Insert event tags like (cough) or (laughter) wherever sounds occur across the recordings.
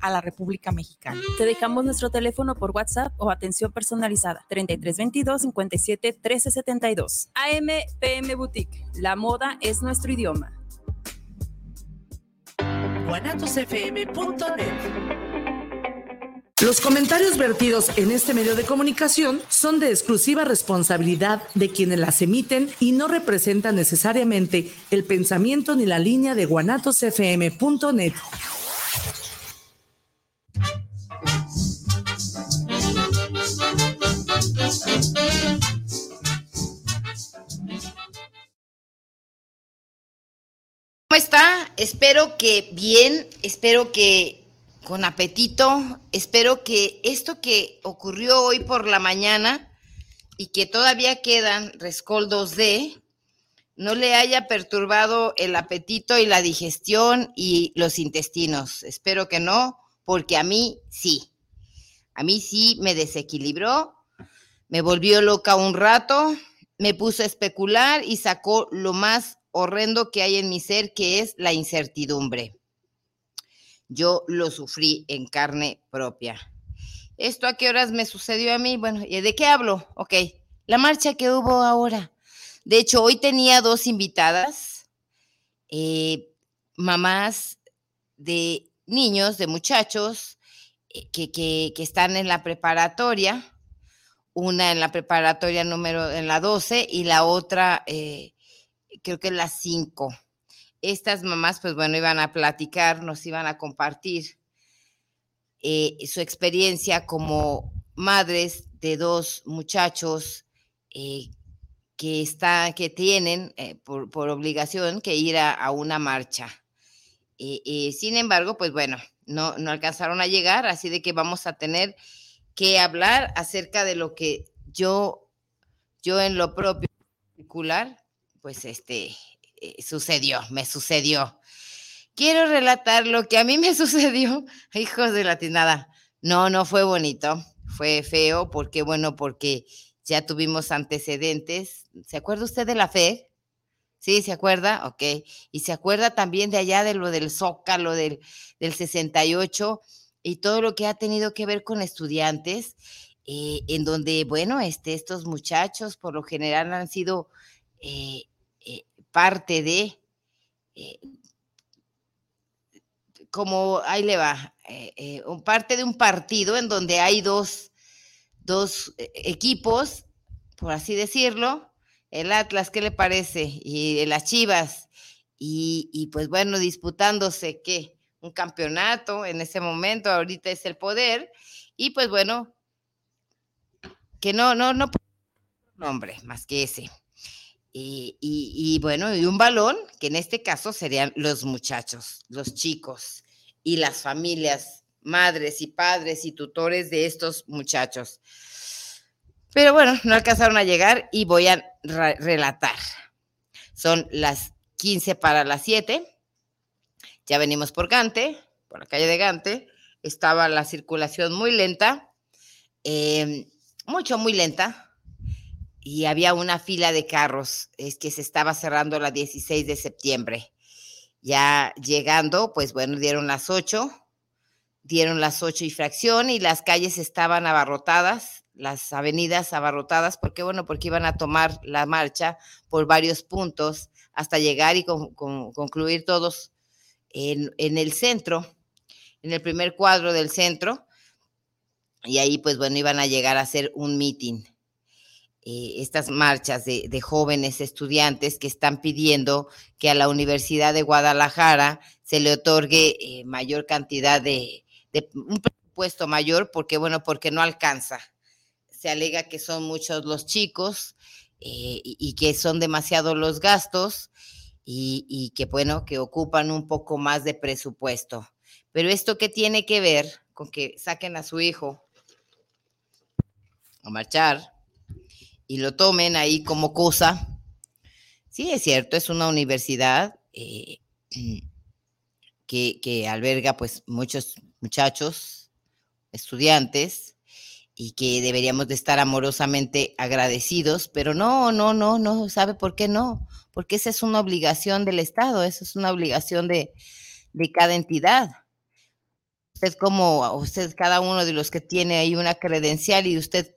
a la República Mexicana. Te dejamos nuestro teléfono por WhatsApp o atención personalizada 3322 57 1372. AM PM Boutique. La moda es nuestro idioma. Los comentarios vertidos en este medio de comunicación son de exclusiva responsabilidad de quienes las emiten y no representan necesariamente el pensamiento ni la línea de guanatosfm.net. ¿Cómo está? Espero que bien, espero que con apetito. Espero que esto que ocurrió hoy por la mañana y que todavía quedan rescoldos de, no le haya perturbado el apetito y la digestión y los intestinos. Espero que no, porque a mí sí. A mí sí me desequilibró, me volvió loca un rato, me puso a especular y sacó lo más horrendo que hay en mi ser, que es la incertidumbre yo lo sufrí en carne propia. ¿Esto a qué horas me sucedió a mí? Bueno, ¿y de qué hablo? Ok, la marcha que hubo ahora. De hecho, hoy tenía dos invitadas, eh, mamás de niños, de muchachos eh, que, que, están en la preparatoria, una en la preparatoria número, en la 12 y la otra, eh, creo que en la 5 estas mamás, pues bueno, iban a platicar, nos iban a compartir eh, su experiencia como madres de dos muchachos eh, que, está, que tienen eh, por, obligación que ir a, una marcha. sin embargo, pues bueno, no, no alcanzaron a llegar, así de que vamos a tener que hablar acerca de lo que yo, yo en lo propio particular, pues este, eh, sucedió, me sucedió. Quiero relatar lo que a mí me (laughs) sucedió, hijos de la tinada. No, no fue bonito, fue feo, porque bueno, porque ya tuvimos antecedentes. ¿Se acuerda usted de la fe? Sí, ¿se acuerda? Ok. Y se acuerda también de allá de lo del Zócalo, del, del 68 y todo lo que ha tenido que ver con estudiantes, eh, en donde, bueno, este, estos muchachos por lo general han sido eh, parte de, eh, como ahí le va, eh, eh, parte de un partido en donde hay dos, dos equipos, por así decirlo, el Atlas, ¿qué le parece? Y las Chivas, y, pues bueno, disputándose qué, un campeonato en ese momento, ahorita es el poder, y pues bueno, que no, no, no, nombre más que ese. Y, bueno, y un balón, que en este caso serían los muchachos, los chicos y las familias, madres y padres y tutores de estos muchachos. Pero bueno, no alcanzaron a llegar y voy a relatar. Son las 15 para las 7. Ya venimos por Gante, por la calle de Gante. Estaba la circulación muy lenta, eh, mucho, muy lenta y había una fila de carros, es que se estaba cerrando la 16 de septiembre. Ya llegando, pues bueno, dieron las 8, dieron las 8 y fracción y las calles estaban abarrotadas, las avenidas abarrotadas, porque bueno, porque iban a tomar la marcha por varios puntos hasta llegar y concluir todos en, en el centro, en el primer cuadro del centro. Y ahí, pues bueno, iban a llegar a hacer un meeting eh, estas marchas de, jóvenes estudiantes que están pidiendo que a la Universidad de Guadalajara se le otorgue eh, mayor cantidad de, un presupuesto mayor, porque bueno, porque no alcanza. Se alega que son muchos los chicos eh, y, que son demasiados los gastos y, y que bueno, que ocupan un poco más de presupuesto. Pero esto qué tiene que ver con que saquen a su hijo a marchar y lo tomen ahí como cosa. Sí, es cierto, es una universidad eh, (clears throat) que, alberga pues muchos muchachos, estudiantes, y que deberíamos de estar amorosamente agradecidos, pero no, no, no, no, ¿sabe por qué no? Porque esa es una obligación del Estado, esa es una obligación de, de cada entidad. usted como usted, cada uno de los que tiene ahí una credencial y usted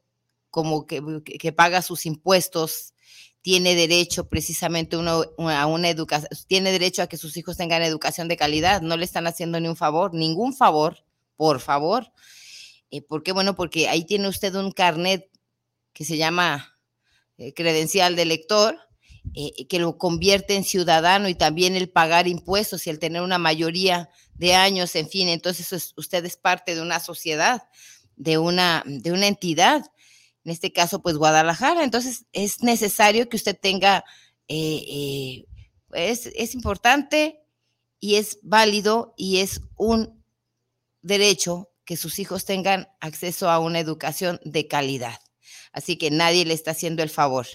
como que, que paga sus impuestos, tiene derecho precisamente a una educación, tiene derecho a que sus hijos tengan educación de calidad, no le están haciendo ni un favor, ningún favor, por favor. Eh, ¿Por qué? Bueno, porque ahí tiene usted un carnet que se llama eh, credencial de lector, eh, que lo convierte en ciudadano y también el pagar impuestos y el tener una mayoría de años, en fin, entonces usted es parte de una sociedad, de una, de una entidad, en este caso, pues Guadalajara. Entonces es necesario que usted tenga, eh, pues, es importante y es válido y es un derecho que sus hijos tengan acceso a una educación de calidad. Así que nadie le está haciendo el favor.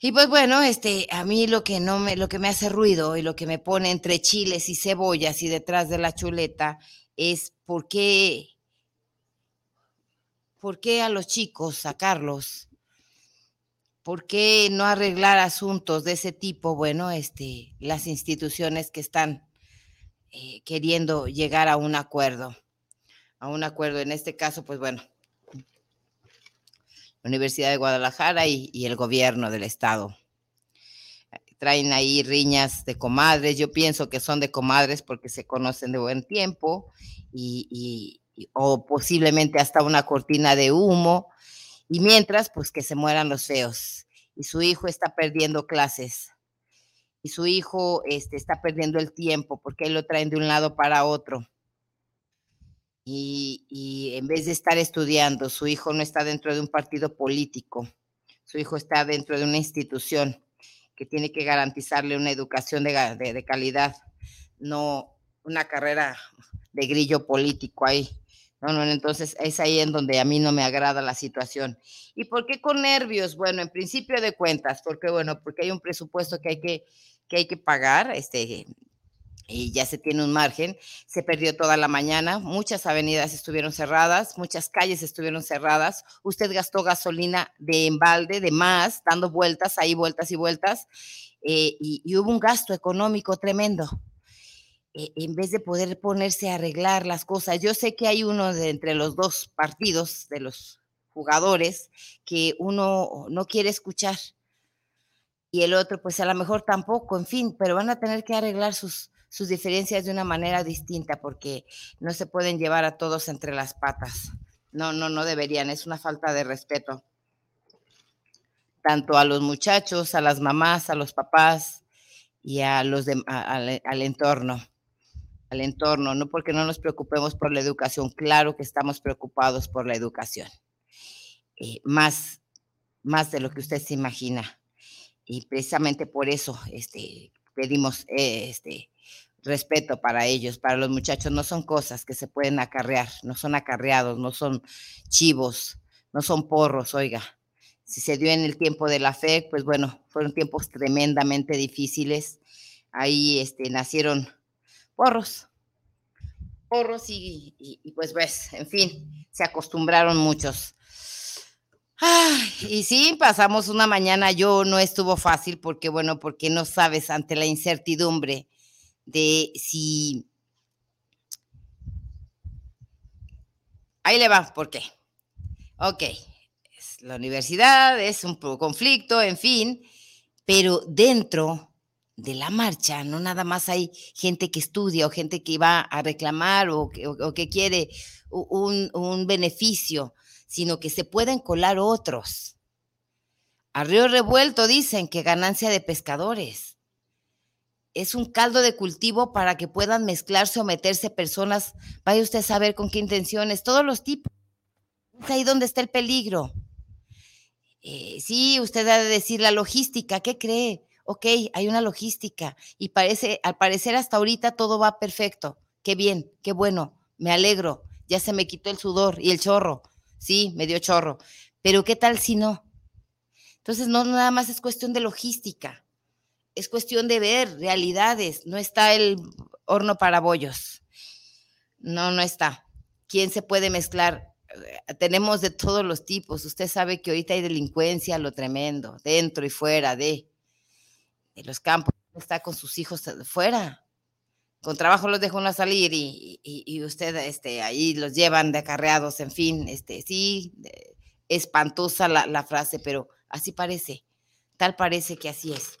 Y pues bueno, este, a mí lo que no me, lo que me hace ruido y lo que me pone entre chiles y cebollas y detrás de la chuleta es por qué, por qué a los chicos sacarlos, por qué no arreglar asuntos de ese tipo, bueno, este, las instituciones que están eh, queriendo llegar a un acuerdo, a un acuerdo. En este caso, pues bueno, Universidad de Guadalajara y, el gobierno del estado. Traen ahí riñas de comadres, yo pienso que son de comadres porque se conocen de buen tiempo y, o posiblemente hasta una cortina de humo. Y mientras, pues que se mueran los feos. Y su hijo está perdiendo clases. Y su hijo este, está perdiendo el tiempo porque lo traen de un lado para otro y, en vez de estar estudiando, su hijo no está dentro de un partido político, su hijo está dentro de una institución que tiene que garantizarle una educación de, calidad, no una carrera de grillo político ahí. No, no, entonces es ahí en donde a mí no me agrada la situación. ¿Y por qué con nervios? Bueno, en principio de cuentas, porque bueno, porque hay un presupuesto que hay que, que hay que pagar, este, y ya se tiene un margen. Se perdió toda la mañana, muchas avenidas estuvieron cerradas, muchas calles estuvieron cerradas. Usted gastó gasolina de embalde, de más, dando vueltas, ahí vueltas y vueltas, eh, y, hubo un gasto económico tremendo. Eh, en vez de poder ponerse a arreglar las cosas, yo sé que hay uno de entre los dos partidos de los jugadores que uno no quiere escuchar y el otro pues a lo mejor tampoco, en fin, pero van a tener que arreglar sus, sus diferencias de una manera distinta porque no se pueden llevar a todos entre las patas. No, no, no deberían, es una falta de respeto. Tanto a los muchachos, a las mamás, a los papás y a los de, al entorno al entorno, no porque no nos preocupemos por la educación, claro que estamos preocupados por la educación, eh, más, más de lo que usted se imagina. Y precisamente por eso este, pedimos eh, este, respeto para ellos, para los muchachos, no son cosas que se pueden acarrear, no son acarreados, no son chivos, no son porros, oiga. Si se dio en el tiempo de la fe, pues bueno, fueron tiempos tremendamente difíciles. Ahí este, nacieron porros, porros y, pues ves, en fin, se acostumbraron muchos. y sí, pasamos una mañana, yo no estuvo fácil porque, bueno, porque no sabes ante la incertidumbre de si... Ahí le va, ¿por qué? Ok, es la universidad, es un conflicto, en fin, pero dentro de la marcha no nada más hay gente que estudia o gente que va a reclamar o que, quiere un, un beneficio, sino que se pueden colar otros. A río revuelto dicen que ganancia de pescadores es un caldo de cultivo para que puedan mezclarse o meterse personas, vaya usted a saber con qué intenciones, todos los tipos. Es ahí donde está el peligro. Eh, sí, usted ha de decir la logística, ¿qué cree? Ok, hay una logística y parece, al parecer hasta ahorita todo va perfecto. Qué bien, qué bueno, me alegro, ya se me quitó el sudor y el chorro. Sí, me dio chorro. Pero ¿qué tal si no? Entonces, no nada más es cuestión de logística es cuestión de ver realidades, no está el horno para bollos. No, no está. ¿Quién se puede mezclar? Tenemos de todos los tipos. Usted sabe que ahorita hay delincuencia, lo tremendo, dentro y fuera de, de los campos. Está con sus hijos fuera. con trabajo los dejo uno a salir y, y, usted este, ahí los llevan de acarreados, en fin, este, sí, espantosa la, frase, pero así parece, tal parece que así es.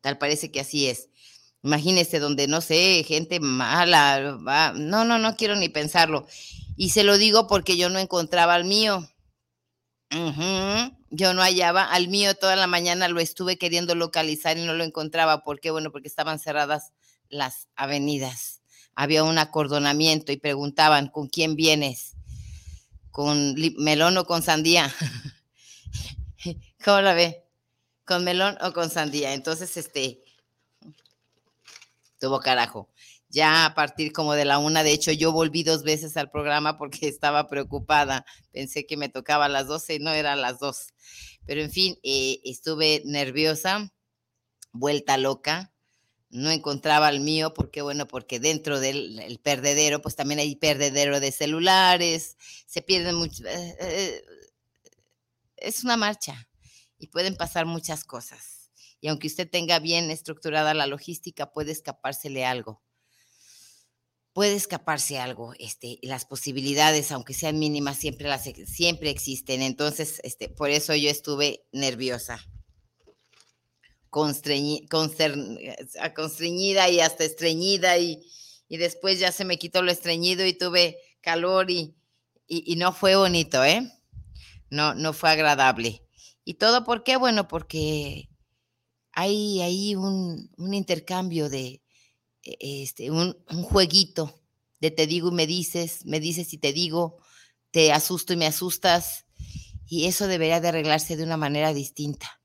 Tal parece que así es. Imagínese donde, no sé, gente mala, no, no, no quiero ni pensarlo. Y se lo digo porque yo no encontraba al mío. Yo no hallaba al mío toda la mañana, lo estuve queriendo localizar y no lo encontraba. ¿Por qué? Bueno, porque estaban cerradas las avenidas. Había un acordonamiento y preguntaban, ¿con quién vienes? ¿Con melón o con sandía? (laughs) ¿Cómo la ve? ¿Con melón o con sandía? Entonces, este, tuvo carajo. Ya a partir como de la una, de hecho, yo volví dos veces al programa porque (laughs) estaba preocupada. Pensé que me tocaba a las doce y no eran las dos. Pero en fin, eh, estuve nerviosa, vuelta loca. No encontraba el mío porque, bueno, porque dentro del perdedero, pues también hay perdedero de celulares, se pierden mucho. Eh, eh, es una marcha y pueden pasar muchas cosas y aunque usted tenga bien estructurada la logística, puede escapársele algo. Puede escaparse algo, este, las posibilidades, aunque sean mínimas, siempre, las, siempre existen. Entonces, este, por eso yo estuve nerviosa, constreñida y hasta estreñida, y, y, después ya se me quitó lo estreñido y tuve calor y, y, y no fue bonito, ¿eh? No, no fue agradable. ¿Y todo por qué? Bueno, porque hay ahí un, intercambio de este, un, jueguito de te digo y me dices, me dices y te digo, te asusto y me asustas, y eso debería de arreglarse de una manera distinta.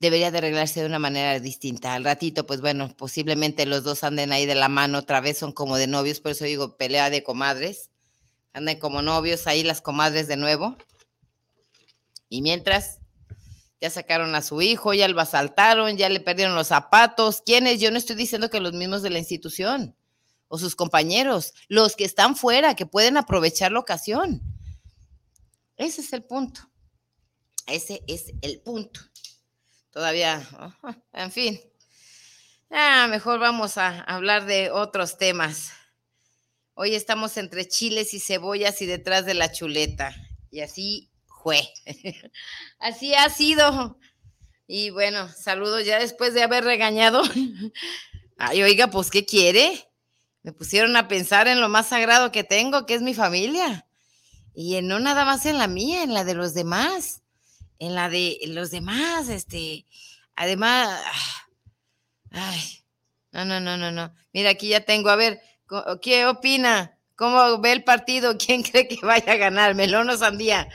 Debería de arreglarse de una manera distinta. Al ratito, pues bueno, posiblemente los dos anden ahí de la mano otra vez, son como de novios, por eso digo pelea de comadres. Anden como novios ahí las comadres de nuevo. Y mientras, ya sacaron a su hijo, ya lo asaltaron, ya le perdieron los zapatos. ¿Quiénes? Yo no estoy diciendo que los mismos de la institución o sus compañeros, los que están fuera, que pueden aprovechar la ocasión. Ese es el punto. Ese es el punto. Todavía, en fin. Ah, mejor vamos a hablar de otros temas. Hoy estamos entre chiles y cebollas y detrás de la chuleta. Y así (laughs) Así ha sido. Y bueno, saludos ya después de haber regañado. (laughs) Ay, oiga, pues, ¿qué quiere? Me pusieron a pensar en lo más sagrado que tengo, que es mi familia. Y no nada más en la mía, en la de los demás. En la de los demás, este. Además, ay, no, no, no, no, no. Mira, aquí ya tengo, a ver, ¿qué opina? ¿Cómo ve el partido? ¿Quién (laughs) cree que vaya a ganar? ¿Melón o sandía?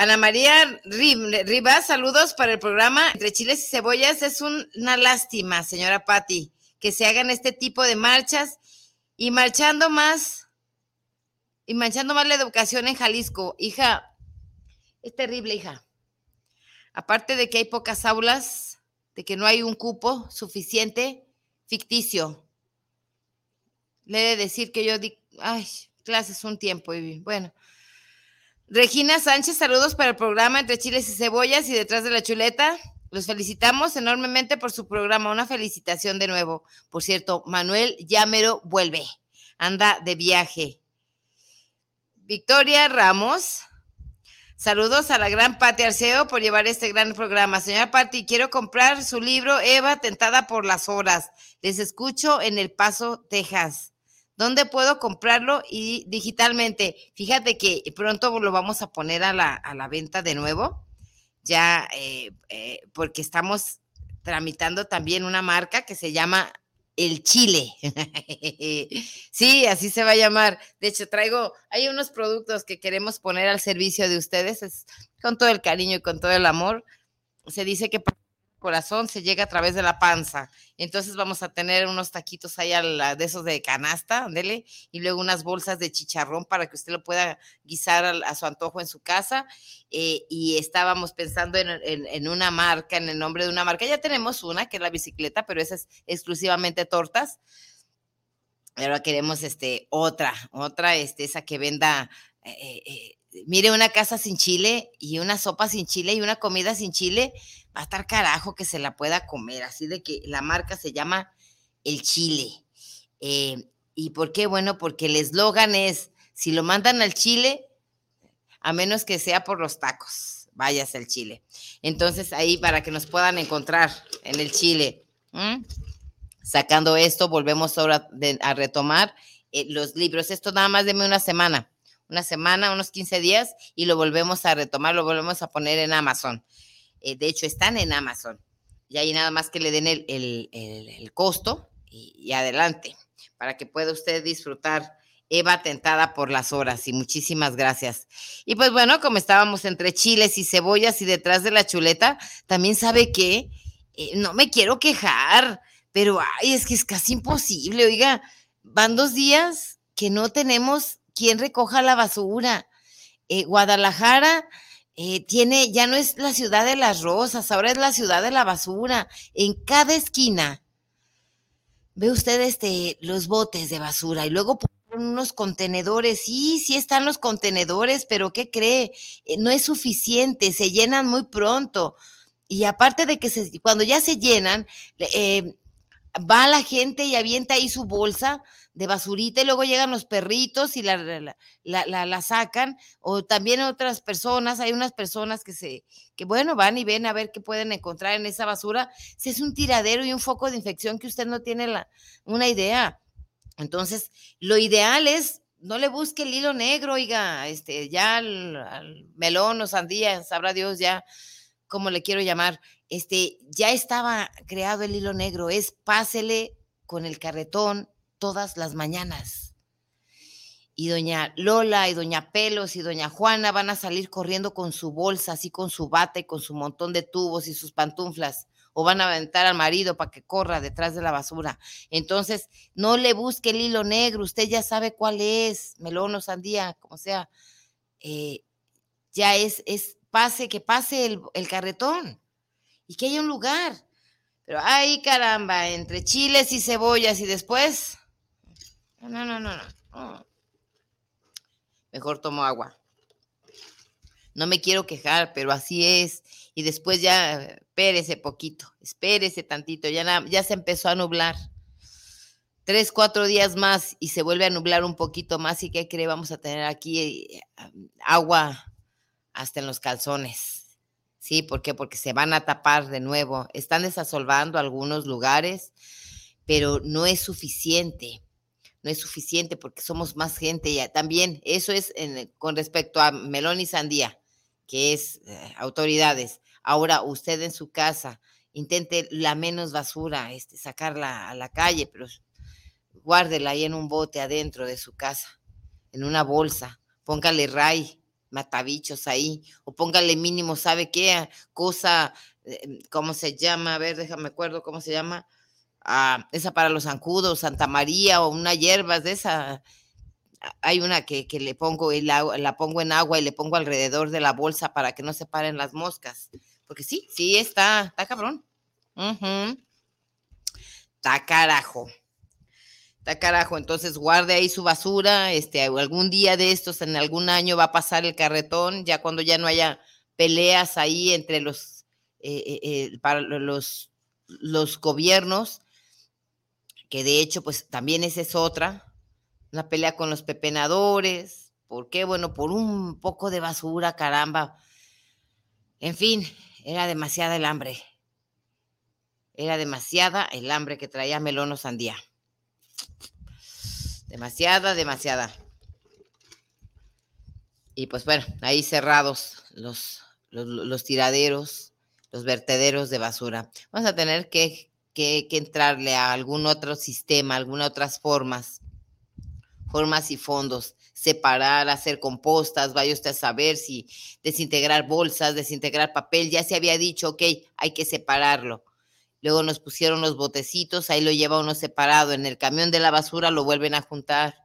Ana María Rivas, saludos para el programa Entre Chiles y Cebollas. Es una lástima, señora Patti, que se hagan este tipo de marchas y marchando más, y marchando más la educación en Jalisco. Hija, es terrible, hija. Aparte de que hay pocas aulas, de que no hay un cupo suficiente, ficticio. Le he de decir que yo di, ay, clases un tiempo y bueno, Regina Sánchez, saludos para el programa Entre Chiles y Cebollas y Detrás de la Chuleta. Los felicitamos enormemente por su programa. Una felicitación de nuevo. Por cierto, Manuel Llamero vuelve. Anda de viaje. Victoria Ramos. Saludos a la gran Pati Arceo por llevar este gran programa. Señora Pati, quiero comprar su libro Eva, tentada por las horas. Les escucho en El Paso, Texas. ¿Dónde puedo comprarlo y digitalmente? Fíjate que pronto lo vamos a poner a la, a la venta de nuevo, ya eh, eh, porque estamos tramitando también una marca que se llama El Chile. (laughs) sí, así se va a llamar. De hecho, traigo, hay unos productos que queremos poner al servicio de ustedes, es con todo el cariño y con todo el amor. Se dice que corazón se llega a través de la panza. Entonces vamos a tener unos taquitos ahí de esos de canasta, ándele, y luego unas bolsas de chicharrón para que usted lo pueda guisar a, su antojo en su casa. Eh, y estábamos pensando en, una marca, en el nombre de una marca. Ya tenemos una, que es la bicicleta, pero esa es exclusivamente tortas. Ahora queremos este, otra, otra, este, esa que venda eh, eh, mire, una casa sin chile y una sopa sin chile y una comida sin chile, va a estar carajo que se la pueda comer. Así de que la marca se llama El Chile. Eh, ¿Y por qué? Bueno, porque el eslogan es, si lo mandan al Chile, a menos que sea por los tacos, vayas al Chile. Entonces ahí para que nos puedan encontrar en el Chile. Sacando esto, volvemos ahora a retomar eh, los libros. Esto nada más deme una semana, una semana, unos 15 días y lo volvemos a retomar, lo volvemos a poner en Amazon. Eh, de hecho, están en Amazon. Y ahí nada más que le den el, costo y adelante para que pueda usted disfrutar Eva tentada por las horas y muchísimas gracias. Y pues bueno, como estábamos entre chiles y cebollas y detrás de la chuleta, también sabe que eh, no me quiero quejar, pero ay, es que es casi imposible. Oiga, van dos días que no tenemos quien recoja la basura. Eh, Guadalajara eh, tiene, ya no es la ciudad de las rosas, ahora es la ciudad de la basura. En cada esquina ve usted este, los botes de basura y luego unos contenedores. Sí, sí están los contenedores, pero ¿qué cree? Eh, no es suficiente, se llenan muy pronto. Y aparte de que cuando ya se llenan, eh, va la gente y avienta ahí su bolsa de basurita y luego llegan los perritos y la, la, sacan, o también otras personas, hay unas personas que se, que bueno, van y ven a ver qué pueden encontrar en esa basura, si es un tiradero y un foco de infección que usted no tiene la, una idea. Entonces, lo ideal es no le busque el hilo negro, oiga, este, ya al, melón o sandía, sabrá Dios ya cómo le quiero llamar, este, ya estaba creado el hilo negro, es pásele con el carretón todas las mañanas. Y doña Lola y doña Pelos y doña Juana van a salir corriendo con su bolsa, así con su bata y con su montón de tubos y sus pantuflas o van a aventar al marido para que corra detrás de la basura. Entonces, no le busque el hilo negro, usted ya sabe cuál es, melón o sandía, como sea. Eh, ya es, es, pase, que pase el, el carretón y que haya un lugar. Pero, ay, caramba, entre chiles y cebollas y después. No, no, no, no. Mejor tomo agua. No me quiero quejar, pero así es. Y después ya, espérese poquito, espérese tantito, ya, ya se empezó a nublar. Tres, cuatro días más y se vuelve a nublar un poquito más. ¿Y qué cree? Vamos a tener aquí eh, agua hasta en los calzones. ¿Sí? ¿Por qué? Porque se van a tapar de nuevo. Están desasolvando algunos lugares, pero no es suficiente no es suficiente porque somos más gente ya. También eso es con respecto a melón y sandía que es eh, autoridades. Ahora usted en su casa intente la menos basura, este, sacarla a la calle, pero guárdela ahí en un bote adentro de su casa, en una bolsa, póngale ray, matabichos ahí, o póngale mínimo, ¿sabe qué? Cosa, eh, ¿cómo se llama? A ver, déjame acuerdo cómo se llama. Ah, esa para los zancudos, Santa María o una hierba de esa, hay una que, le pongo el agua, la pongo en agua y le pongo alrededor de la bolsa para que no se paren las moscas. Porque sí, sí está, está cabrón. Está carajo. Está carajo. Entonces guarde ahí su basura. Este, algún día de estos, en algún año va a pasar el carretón, ya cuando ya no haya peleas ahí entre los, eh, eh, eh, para los, los gobiernos, que de hecho, pues también esa es otra una pelea con los pepenadores. ¿Por qué? Bueno, por un poco de basura, caramba. En fin, era demasiada el hambre. Era demasiada el hambre que traía melón o sandía. Demasiada, demasiada. Y pues bueno, ahí cerrados los, los, tiraderos, los vertederos de basura. Vamos a tener que, que, que entrarle a algún otro sistema, algunas otras formas formas y fondos, separar, hacer compostas, vaya usted a saber si desintegrar bolsas, desintegrar papel, ya se había dicho, ok, hay que separarlo. Luego nos pusieron los botecitos, ahí lo lleva uno separado, en el camión de la basura lo vuelven a juntar.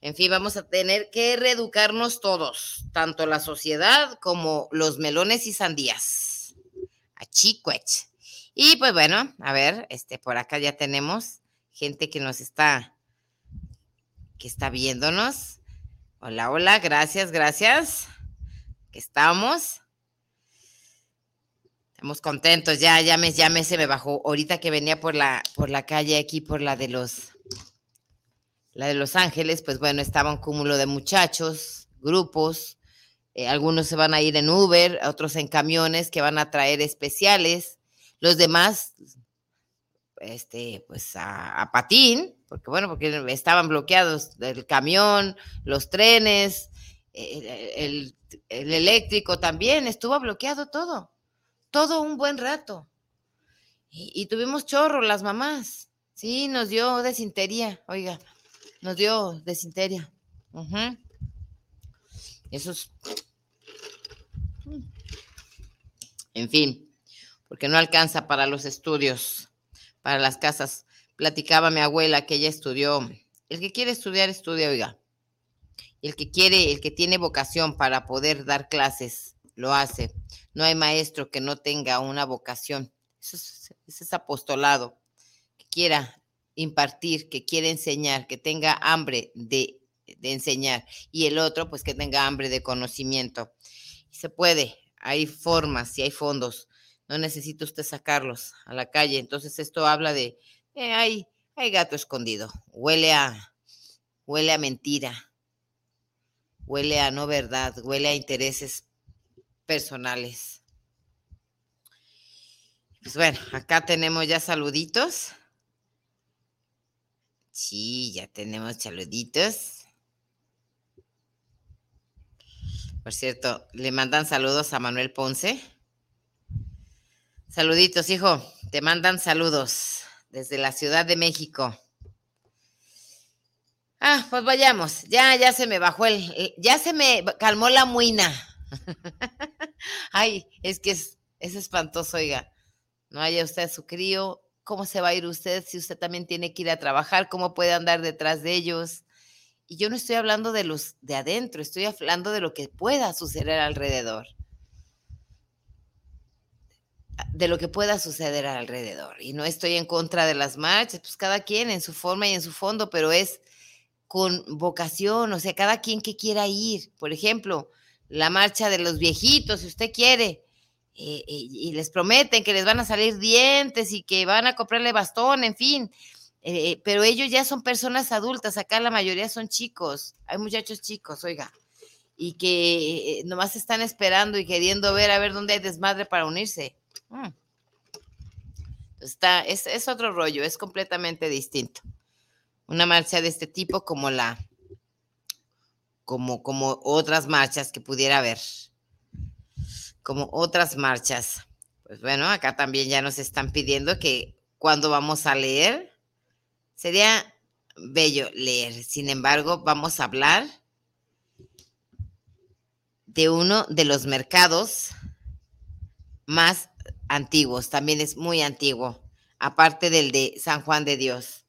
En fin, vamos a tener que reeducarnos todos, tanto la sociedad como los melones y sandías. A chicuech. Y pues bueno, a ver, este, por acá ya tenemos gente que nos está que está viéndonos. Hola, hola, gracias, gracias. Que estamos. Estamos contentos, ya, ya me, me se me bajó. Ahorita que venía por la, por la calle aquí, por la de los, la de Los Ángeles, pues bueno, estaba un cúmulo de muchachos, grupos, eh, algunos se van a ir en Uber, otros en camiones que van a traer especiales, los demás, este, pues a, patín, porque bueno, porque estaban bloqueados el camión, los trenes, el, el eléctrico también, estuvo bloqueado todo todo un buen rato. Y, tuvimos chorro las mamás. Sí, nos dio desintería, oiga, nos dio desinteria. Eso es... En fin, porque no alcanza para los estudios, para las casas. Platicaba mi abuela que ella estudió. El que quiere estudiar, estudia, oiga. El que quiere, el que tiene vocación para poder dar clases, lo hace. No hay maestro que no tenga una vocación. Eso es, apostolado, que quiera impartir, que quiera enseñar, que tenga hambre de enseñar. Y el otro, pues que tenga hambre de conocimiento. Se puede, hay formas y hay fondos. No necesita usted sacarlos a la calle. Entonces esto habla de, eh, hay, hay gato escondido. Huele a, huele a mentira. Huele a no verdad. Huele a intereses personales. Pues bueno, acá tenemos ya saluditos. Sí, ya tenemos saluditos. Por cierto, le mandan saludos a Manuel Ponce. Saluditos, hijo. Te mandan saludos desde la Ciudad de México. Ah, pues vayamos. Ya, ya se me bajó el, ya se me calmó la muina. (laughs) Ay, es que es, es espantoso, oiga. No haya usted su crío. ¿Cómo se va a ir usted si usted también tiene que ir a trabajar? ¿Cómo puede andar detrás de ellos? Y yo no estoy hablando de los de adentro, estoy hablando de lo que pueda suceder alrededor. De lo que pueda suceder alrededor. Y no estoy en contra de las marchas, pues cada quien en su forma y en su fondo, pero es con vocación, o sea, cada quien que quiera ir. Por ejemplo, la marcha de los viejitos, si usted quiere, eh, eh, y les prometen que les van a salir dientes y que van a comprarle bastón, en fin. Eh, pero ellos ya son personas adultas, acá la mayoría son chicos, hay muchachos chicos, oiga, y que nomás están esperando y queriendo ver a ver dónde hay desmadre para unirse. Mm. Está, es, es otro rollo, es completamente distinto. Una marcha de este tipo como la, como, como otras marchas que pudiera haber, como otras marchas. Pues bueno, acá también ya nos están pidiendo que cuando vamos a leer, sería bello leer. Sin embargo, vamos a hablar de uno de los mercados más antiguos, también es muy antiguo, aparte del de San Juan de Dios.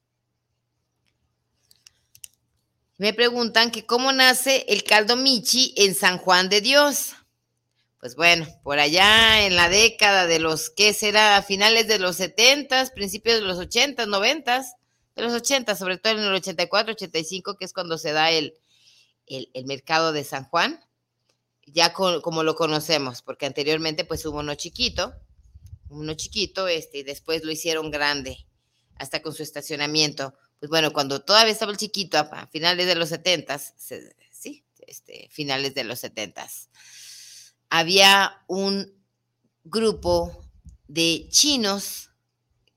Me preguntan que cómo nace el caldo Michi en San Juan de Dios. Pues bueno, por allá en la década de los, ¿qué será? Finales de los 70, principios de los 80, 90, de los 80, sobre todo en el 84, 85, que es cuando se da el, el, mercado de San Juan, ya como lo conocemos, porque anteriormente pues hubo uno chiquito, uno chiquito, este, y después lo hicieron grande, hasta con su estacionamiento pues bueno, cuando todavía estaba el chiquito, a, finales de los setentas, sí, este, finales de los setentas, había un grupo de chinos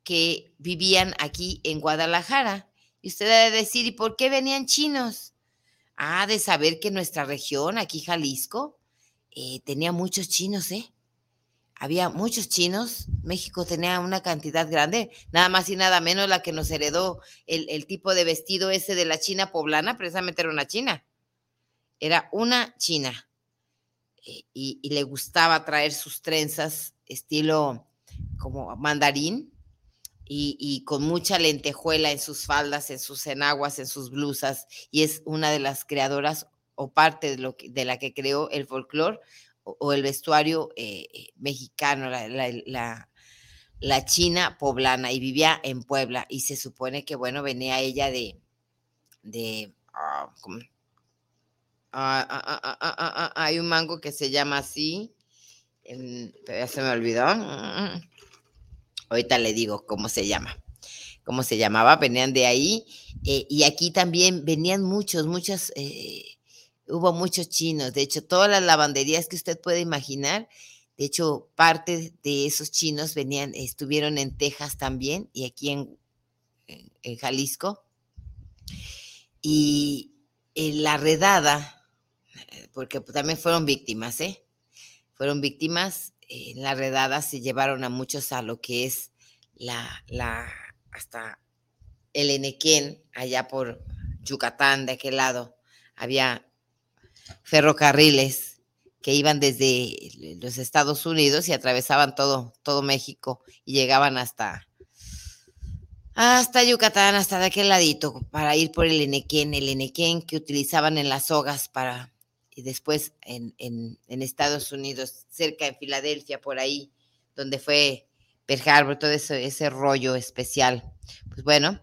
que vivían aquí en Guadalajara. Y usted debe decir, ¿y por qué venían chinos? Ah, de saber que nuestra región, aquí Jalisco, eh, tenía muchos chinos, ¿eh? Había muchos chinos, México tenía una cantidad grande, nada más y nada menos la que nos heredó el, tipo de vestido ese de la China poblana, precisamente era una china, era una china. Eh, y, le gustaba traer sus trenzas estilo como mandarín y, con mucha lentejuela en sus faldas, en sus enaguas, en sus blusas, y es una de las creadoras o parte de, de la que creó el folclore o, el vestuario eh, eh, mexicano, la, la, china poblana, y vivía en Puebla, y se supone que, bueno, venía ella de, de, ah, hay un mango que se llama así. ya se me olvidó. Ahorita le digo cómo se llama. Cómo se llamaba, venían de ahí. Eh, y aquí también venían muchos, muchos, eh, hubo muchos chinos. De hecho, todas las lavanderías que usted puede imaginar, de hecho, parte de esos chinos venían, estuvieron en Texas también y aquí en, en Jalisco. Y en la redada, porque pues, también fueron víctimas, ¿eh? Fueron víctimas, en la redada se llevaron a muchos a lo que es la, la, hasta el Enequén, allá por Yucatán, de aquel lado, había ferrocarriles que iban desde los Estados Unidos y atravesaban todo, todo México y llegaban hasta, hasta Yucatán, hasta de aquel ladito, para ir por el Enequén, el Enequén que utilizaban en las sogas para y después en, Estados Unidos, cerca de Filadelfia, por ahí, donde fue Pearl Harbor, todo ese, ese rollo especial. Pues bueno,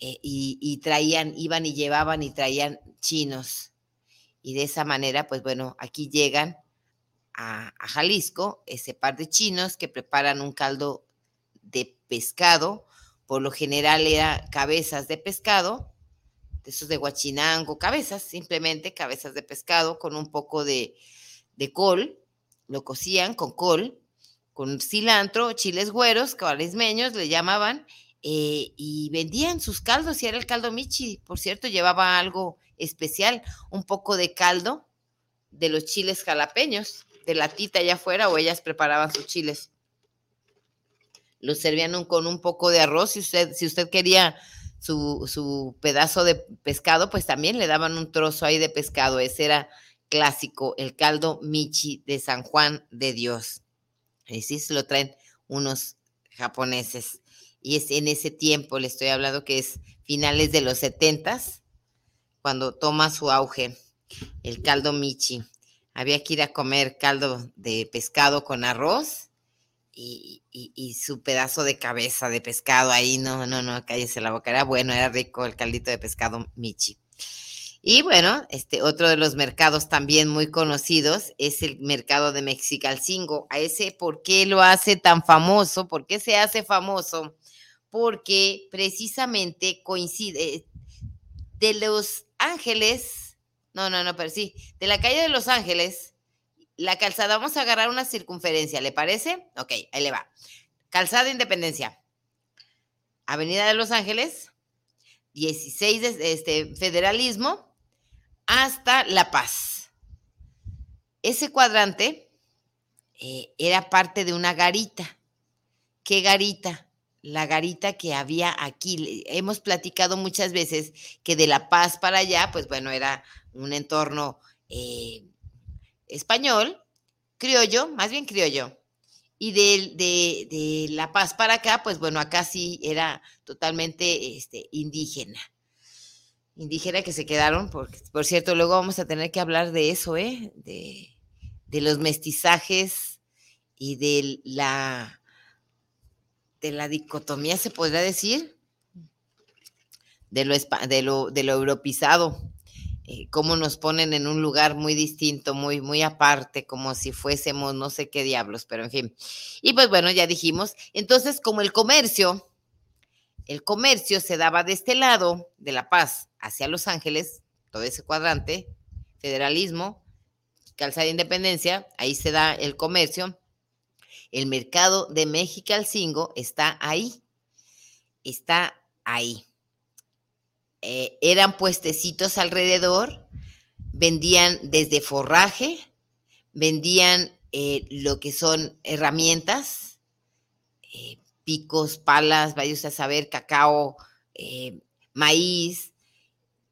eh, y, traían, iban y llevaban y traían chinos. Y de esa manera, pues bueno, aquí llegan a, Jalisco ese par de chinos que preparan un caldo de pescado, por lo general era cabezas de pescado, esos de guachinango, cabezas, simplemente cabezas de pescado con un poco de, col, lo cocían con col, con cilantro, chiles güeros, cabalesmeños le llamaban, eh, y vendían sus caldos, y era el caldo michi, por cierto, llevaba algo especial, un poco de caldo de los chiles jalapeños, de la tita allá afuera, o ellas preparaban sus chiles. Los servían con un poco de arroz, si usted, si usted quería su, pedazo de pescado, pues también le daban un trozo ahí de pescado. Ese era clásico, el caldo michi de San Juan de Dios. Y sí se lo traen unos japoneses. Y es en ese tiempo, le estoy hablando que es finales de los setentas, cuando toma su auge el caldo michi. Había que ir a comer caldo de pescado con arroz y, su pedazo de cabeza de pescado ahí, no, no, no, cállese la boca, era bueno, era rico el caldito de pescado Michi. Y bueno, este otro de los mercados también muy conocidos es el mercado de Mexicalcingo. A ese, ¿por qué lo hace tan famoso? ¿Por qué se hace famoso? Porque precisamente coincide de Los Ángeles, no, no, no, pero sí, de la calle de Los Ángeles la calzada, vamos a agarrar una circunferencia, ¿le parece? Ok, ahí le va. Calzada Independencia. Avenida de Los Ángeles, 16 de este, Federalismo, hasta La Paz. Ese cuadrante eh, era parte de una garita. ¿Qué garita? La garita que había aquí. Hemos platicado muchas veces que de La Paz para allá, pues bueno, era un entorno eh, español, criollo, más bien criollo. Y de, de, La Paz para acá, pues bueno, acá sí era totalmente este, indígena. Indígena que se quedaron, por, por cierto, luego vamos a tener que hablar de eso, ¿eh? De, de los mestizajes y de la, de la dicotomía, se podría decir, de lo, de lo, de lo europizado. Eh, cómo nos ponen en un lugar muy distinto, muy, muy aparte, como si fuésemos no sé qué diablos, pero en fin. Y pues bueno, ya dijimos, entonces como el comercio, el comercio se daba de este lado, de La Paz, hacia Los Ángeles, todo ese cuadrante, federalismo, calzada de independencia, ahí se da el comercio. El mercado de México Cingo está ahí, está ahí. Eh, eran puestecitos alrededor, vendían desde forraje, vendían eh, lo que son herramientas, eh, picos, palas, vaya a saber, cacao, maíz,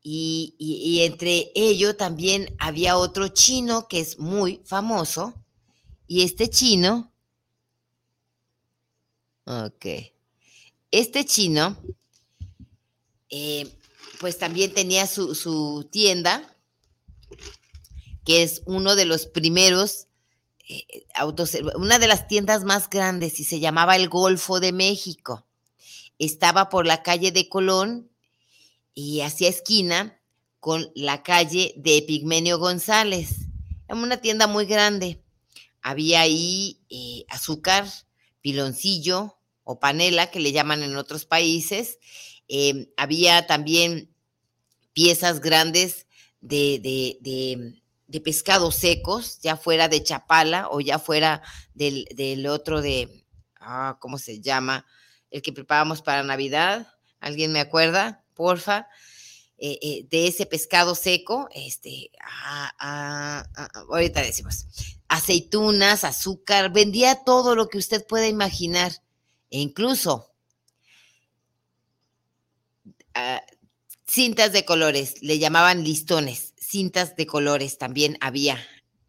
y, y, entre ellos también había otro chino que es muy famoso, y este chino, ok, este chino pues también tenía su, tienda, que es uno de los primeros eh, autos, una de las tiendas más grandes y se llamaba el Golfo de México. Estaba por la calle de Colón y hacia esquina con la calle de Epigmenio González. En una tienda muy grande. Había ahí eh, azúcar, piloncillo o panela, que le llaman en otros países. Em, había también piezas grandes de, de, pescados secos, ya fuera de chapala o ya fuera del, del otro de, ah, ¿cómo se llama? El que preparamos para Navidad. ¿Alguien me acuerda? Porfa. Eh, eh, de ese pescado seco, este, ah, ah, ah, ahorita decimos, aceitunas, azúcar, vendía todo lo que usted pueda imaginar, e incluso cintas de colores, le llamaban listones, cintas de colores también había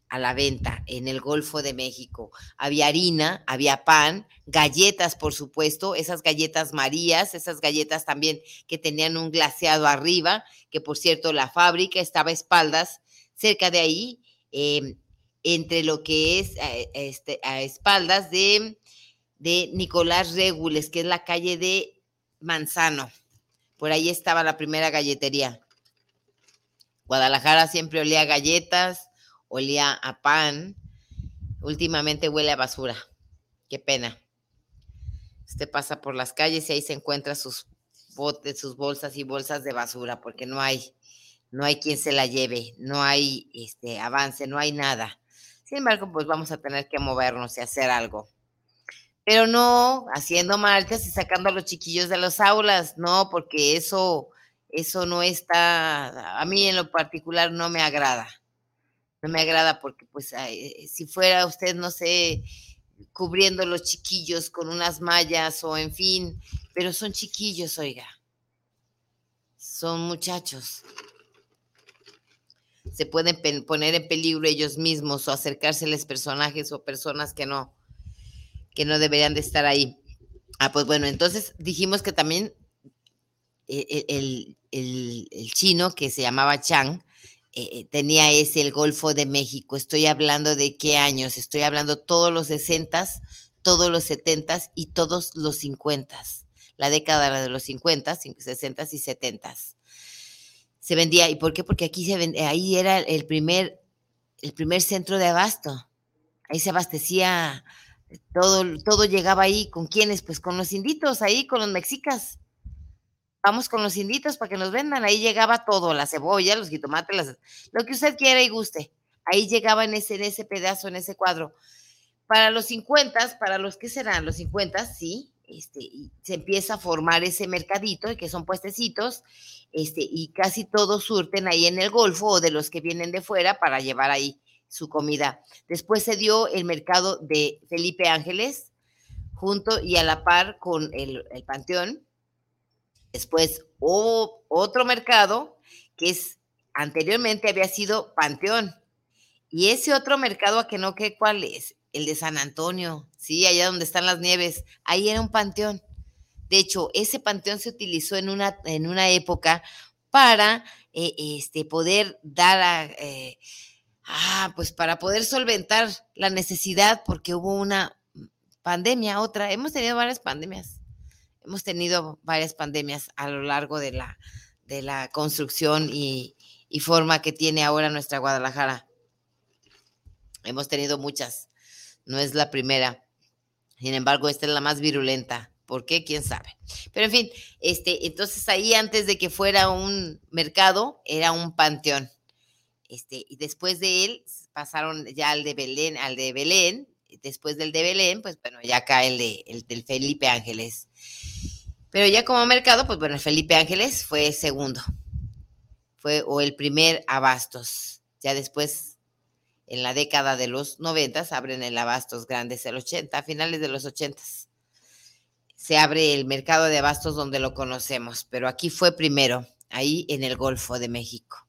a la venta en el Golfo de México. Había harina, había pan, galletas, por supuesto, esas galletas Marías, esas galletas también que tenían un glaseado arriba, que por cierto la fábrica estaba a espaldas, cerca de ahí, em, entre lo que es eh, este, a espaldas de, de Nicolás Regules, que es la calle de Manzano. Por ahí estaba la primera galletería. Guadalajara siempre olía a galletas, olía a pan, últimamente huele a basura. Qué pena. Usted pasa por las calles y ahí se encuentra sus botes, sus bolsas y bolsas de basura, porque no hay, no hay quien se la lleve, no hay este avance, no hay nada. Sin embargo, pues vamos a tener que movernos y hacer algo. Pero no haciendo marchas y sacando a los chiquillos de las aulas, no, porque eso, eso no está, a mí en lo particular no me agrada no me agrada porque pues eh, si fuera usted, no sé, cubriendo los chiquillos con unas mallas o en fin, pero son chiquillos, oiga, son muchachos. Se pueden poner en peligro ellos mismos o acercárseles personajes o personas que no, que no deberían de estar ahí. Ah, pues bueno, entonces dijimos que también eh, el, el chino que se llamaba Chang, eh, tenía ese el Golfo de México. Estoy hablando de qué años, estoy hablando todos los 60, todos los 70 y todos los 50. La década de los 50, 60 y 70. Se vendía, ¿y por qué? Porque aquí se vendía, ahí era el primer, el primer centro de abasto. Ahí se abastecía todo, todo llegaba ahí. ¿Con quiénes? Pues con los inditos, ahí con los mexicas vamos con los inditos para que nos vendan. Ahí llegaba todo, la cebolla, los jitomates, lo que usted quiera y guste. Ahí llegaba en ese, en ese pedazo, en ese cuadro. Para los 50, para los que serán los 50, sí, este, se empieza a formar ese mercadito, que son puestecitos, este, y casi todos surten ahí en el Golfo o de los que vienen de fuera para llevar ahí su comida. Después se dio el mercado de Felipe Ángeles, junto y a la par con el, el Panteón, Después otro mercado que es anteriormente había sido Panteón. Y ese otro mercado, a que no qué cuál es, el de San Antonio, sí, allá donde están las nieves, ahí era un panteón. De hecho, ese panteón se utilizó en una, en una época para eh, este, poder dar a, eh, ah, pues para poder solventar la necesidad, porque hubo una pandemia, otra, hemos tenido varias pandemias hemos tenido varias pandemias a lo largo de la, de la construcción y, forma que tiene ahora nuestra Guadalajara. Hemos tenido muchas, no es la primera. Sin embargo, esta es la más virulenta. ¿Por qué? ¿Quién sabe? Pero en fin, este, entonces ahí antes de que fuera un mercado, era un panteón. Este, y después de él pasaron ya al de Belén, al de Belén, después del de Belén, pues bueno, ya cae el, de, el del Felipe Ángeles. Pero ya como mercado, pues bueno, Felipe Ángeles fue segundo. Fue o el primer Abastos. Ya después, en la década de los noventas, abren el Abastos Grandes, el 80, a finales de los ochentas. Se abre el mercado de Abastos donde lo conocemos, pero aquí fue primero, ahí en el Golfo de México.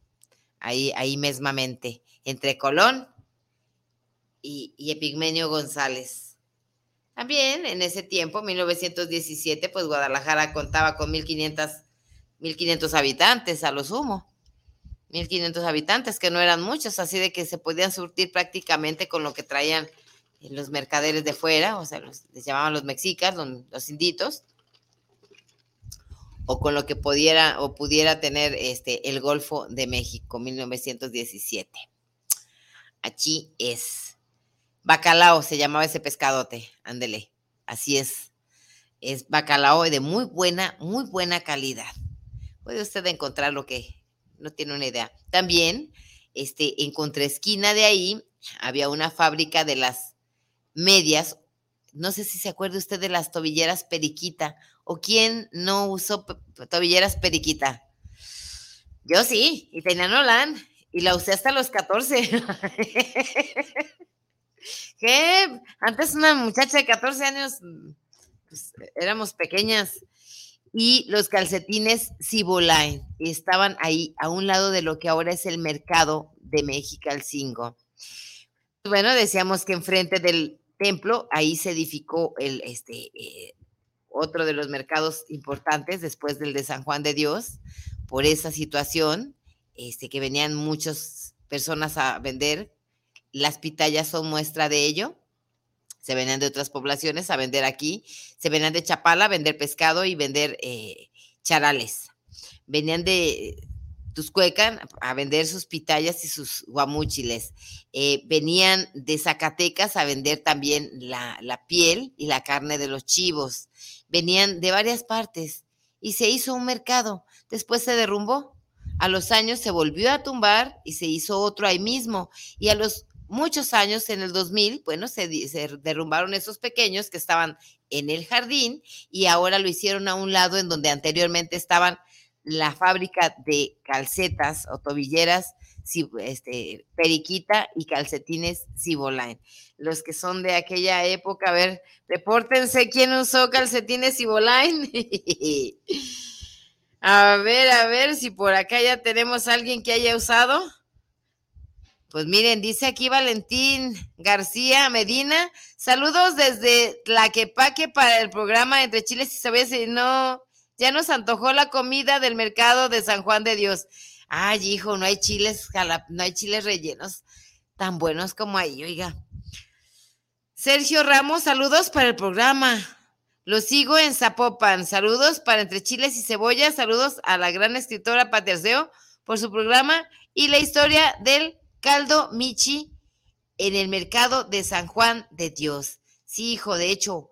Ahí, ahí mesmamente, entre Colón y, Epigmenio González. También en ese tiempo, 1917, pues Guadalajara contaba con 1.500, 1500 habitantes a lo sumo. 1.500 habitantes, que no eran muchos, así de que se podían surtir prácticamente con lo que traían los mercaderes de fuera, o sea, les llamaban los mexicas, los inditos, o con lo que pudiera o pudiera tener este el Golfo de México 1917. Aquí es bacalao se llamaba ese pescadote, ándele. Así es. Es bacalao de muy buena, muy buena calidad. Puede usted encontrar lo que no tiene una idea. También este en contraesquina de ahí había una fábrica de las medias no sé si se acuerda usted de las tobilleras periquita o quién no usó tobilleras periquita. Yo sí, y tenía Nolan, y la usé hasta los 14. (laughs) ¿Qué? Antes una muchacha de 14 años, pues, éramos pequeñas. Y los calcetines Ciboline estaban ahí a un lado de lo que ahora es el mercado de México al Cingo. Bueno, decíamos que enfrente del templo, ahí se edificó el, este, eh, otro de los mercados importantes después del de San Juan de Dios, por esa situación, este, que venían muchas personas a vender. Las pitayas son muestra de ello. Se venían de otras poblaciones a vender aquí. Se venían de Chapala a vender pescado y vender eh, charales. Venían de Tuscuecan a vender sus pitayas y sus guamúchiles. Eh, venían de Zacatecas a vender también la, piel y la carne de los chivos. Venían de varias partes y se hizo un mercado. Después se derrumbó. A los años se volvió a tumbar y se hizo otro ahí mismo. Y a los muchos años, en el 2000, bueno, se, se derrumbaron esos pequeños que estaban en el jardín y ahora lo hicieron a un lado en donde anteriormente estaban la fábrica de calcetas o tobilleras este, Periquita y calcetines Ciboline. Los que son de aquella época, a ver, repórtense quién usó calcetines Ciboline. (laughs) a ver, a ver si por acá ya tenemos a alguien que haya usado. Pues miren, dice aquí Valentín García Medina, saludos desde Tlaquepaque para el programa Entre Chiles y Sabes y no ya nos antojó la comida del mercado de San Juan de Dios. Ay, hijo, no hay chiles, no hay chiles rellenos tan buenos como ahí, oiga. Sergio Ramos, saludos para el programa. Lo sigo en Zapopan. Saludos para Entre Chiles y Cebolla. Saludos a la gran escritora Paterceo por su programa y la historia del caldo Michi en el mercado de San Juan de Dios. Sí, hijo, de hecho,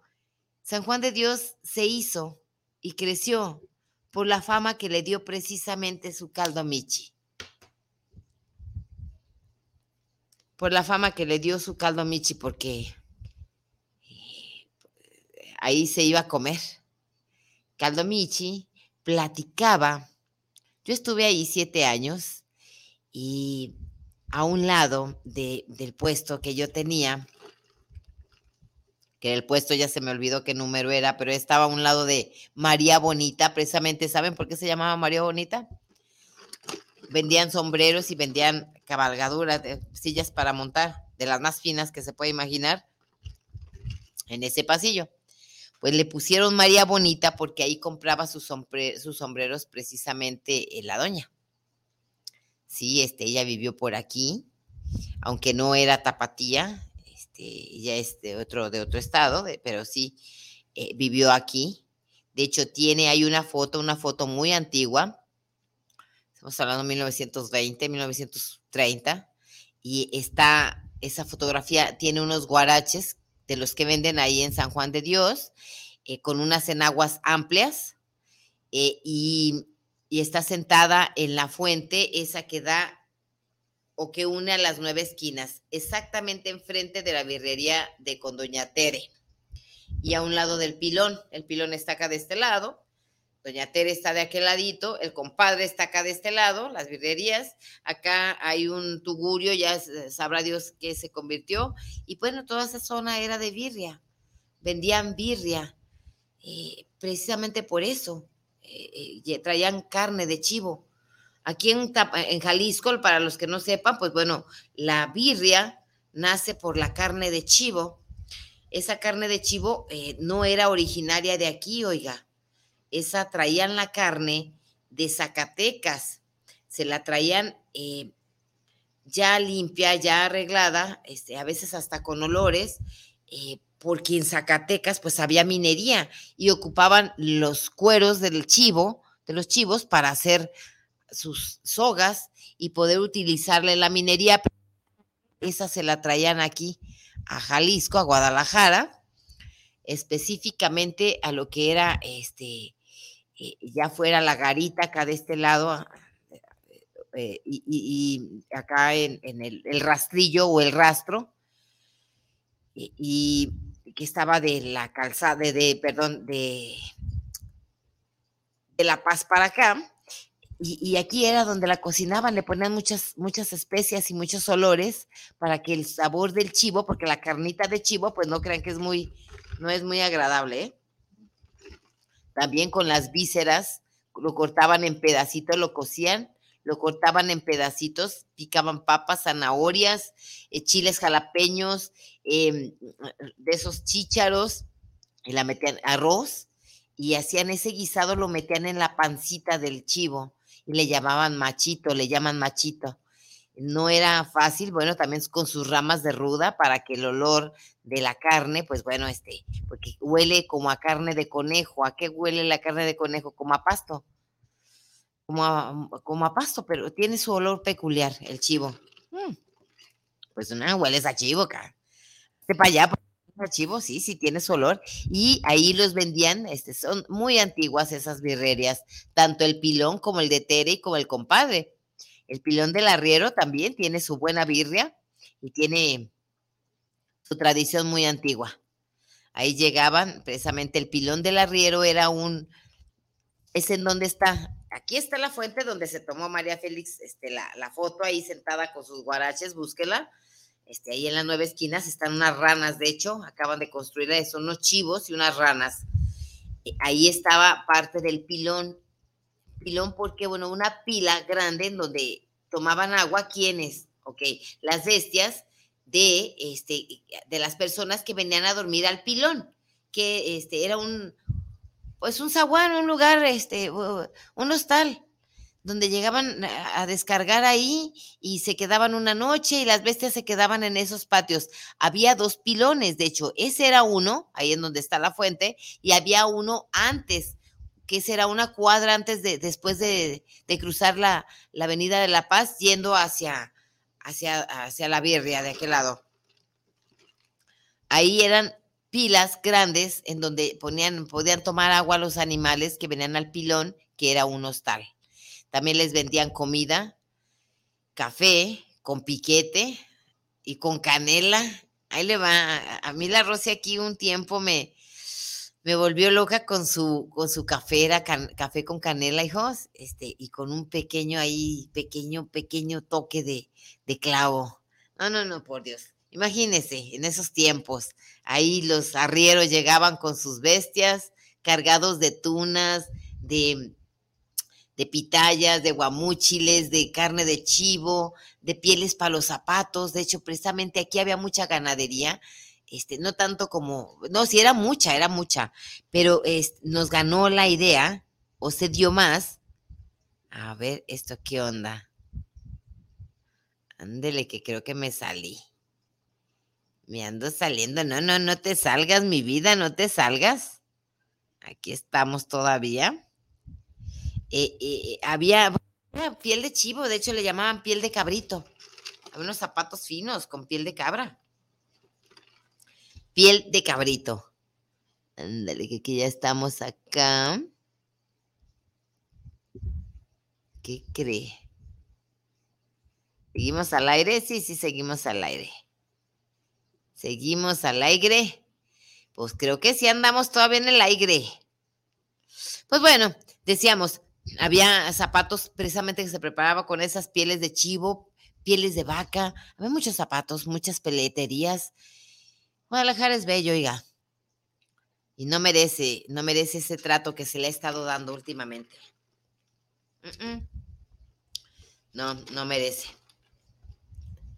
San Juan de Dios se hizo y creció por la fama que le dio precisamente su caldo Michi. Por la fama que le dio su caldo Michi, porque eh, ahí se iba a comer. Caldo Michi platicaba. Yo estuve ahí siete años y a un lado del puesto que yo tenía, el puesto ya se me olvidó qué número era, pero estaba a un lado de María Bonita, precisamente, ¿saben por qué se llamaba María Bonita? Vendían sombreros y vendían cabalgaduras, de sillas para montar, de las más finas que se puede imaginar, en ese pasillo. Pues le pusieron María Bonita porque ahí compraba sus, sus sombreros precisamente la doña. Sí, este, ella vivió por aquí, aunque no era tapatía, este, ya es de otro, de otro estado, pero sí eh, vivió aquí. De hecho, tiene, hay una foto, una foto muy antigua, estamos hablando de 1920, 1930, y está, esa fotografía tiene unos guaraches de los que venden ahí en San Juan de Dios, eh, con unas enaguas amplias, eh, y está sentada en la fuente, esa que da o que une a las nueve esquinas, exactamente enfrente de la birrería de Condoña Tere. Y a un lado del pilón, el pilón está acá de este lado, Doña Tere está de aquel ladito, el compadre está acá de este lado, las birrerías, acá hay un tugurio, ya sabrá Dios qué se convirtió, y bueno, toda esa zona era de birria, vendían birria, eh, precisamente por eso, eh, eh, traían carne de chivo, Aquí en, en Jalisco, para los que no sepan, pues bueno, la birria nace por la carne de chivo. Esa carne de chivo eh, no era originaria de aquí, oiga. Esa traían la carne de Zacatecas. Se la traían eh, ya limpia, ya arreglada, este, a veces hasta con olores, eh, porque en Zacatecas pues había minería y ocupaban los cueros del chivo de los chivos para hacer sus sogas y poder utilizarle la minería. Esa se la traían aquí a Jalisco, a Guadalajara, específicamente a lo que era este, eh, ya fuera la garita acá de este lado, eh, y, acá en, el, rastrillo o el rastro, y, que estaba de la calzada, de, perdón, de, de La Paz para acá, y, aquí era donde la cocinaban, le ponían muchas, muchas especias y muchos olores para que el sabor del chivo, porque la carnita de chivo, pues no crean que es muy, no es muy agradable. ¿eh? También con las vísceras, lo cortaban en pedacitos, lo cocían lo cortaban en pedacitos, picaban papas, zanahorias, eh, chiles jalapeños, em, de esos chícharos, y la metían arroz, y hacían ese guisado, lo metían en la pancita del chivo, y le llamaban machito, le llaman machito. No era fácil, bueno, también con sus ramas de ruda para que el olor de la carne, pues bueno, este, porque huele como a carne de conejo. ¿A qué huele la carne de conejo? Como a pasto como a, como a pasto, pero tiene su olor peculiar, el chivo. Mm, pues no, huele a chivo, acá. Este para allá, a chivo, sí, sí tiene su olor. Y ahí los vendían, este, son muy antiguas esas birrerías, tanto el pilón como el de Tere y como el compadre. El pilón del arriero también tiene su buena birria y tiene su tradición muy antigua. Ahí llegaban, precisamente el pilón del arriero era un, es en donde está Aquí está la fuente donde se tomó María Félix este, la, foto ahí sentada con sus guaraches, búsquela. Este, ahí en las nueve esquinas están unas ranas, de hecho, acaban de construir eso, unos chivos y unas ranas. Eh, ahí estaba parte del pilón. Pilón porque, bueno, una pila grande en donde tomaban agua, ¿quiénes? Ok, las bestias de, este, de las personas que venían a dormir al pilón, que este, era un, pues un zaguán, un lugar, este, un hostal, donde llegaban a descargar ahí y se quedaban una noche y las bestias se quedaban en esos patios. Había dos pilones, de hecho, ese era uno, ahí en donde está la fuente, y había uno antes, que ese era una cuadra antes de, después de, cruzar la, la, avenida de La Paz, yendo hacia, hacia, hacia la birria de aquel lado. Ahí eran pilas grandes en donde ponían, podían tomar agua los animales que venían al pilón, que era un hostal. También les vendían comida, café con piquete y con canela. Ahí le va. A mí la Rosy aquí un tiempo me, me volvió loca con su, con su café, con canela, hijos, este, y con un pequeño ahí, pequeño, pequeño toque de, de clavo. No, no, no, por Dios. Imagínense, en esos tiempos, ahí los arrieros llegaban con sus bestias cargados de tunas, de, de pitayas, de guamúchiles, de carne de chivo, de pieles para los zapatos. De hecho, precisamente aquí había mucha ganadería. Este, no tanto como, no, sí era mucha, era mucha, pero nos ganó la idea, o se dio más. A ver, esto qué onda. Ándele, que creo que me salí. Me ando saliendo. No, no, no te salgas, mi vida, no te salgas. Aquí estamos todavía. Eh, eh, había piel de chivo, de hecho le llamaban piel de cabrito. Había unos zapatos finos con piel de cabra. Piel de cabrito. Ándale, que, que ya estamos acá. ¿Qué cree? ¿Seguimos al aire? Sí, sí, seguimos al aire. Seguimos al aire. Pues creo que sí andamos todavía en el aire. Pues bueno, decíamos, había zapatos precisamente que se preparaba con esas pieles de chivo, pieles de vaca. Había muchos zapatos, muchas peleterías. Guadalajara es bello, oiga. Y no merece, no merece ese trato que se le ha estado dando últimamente. No, no merece.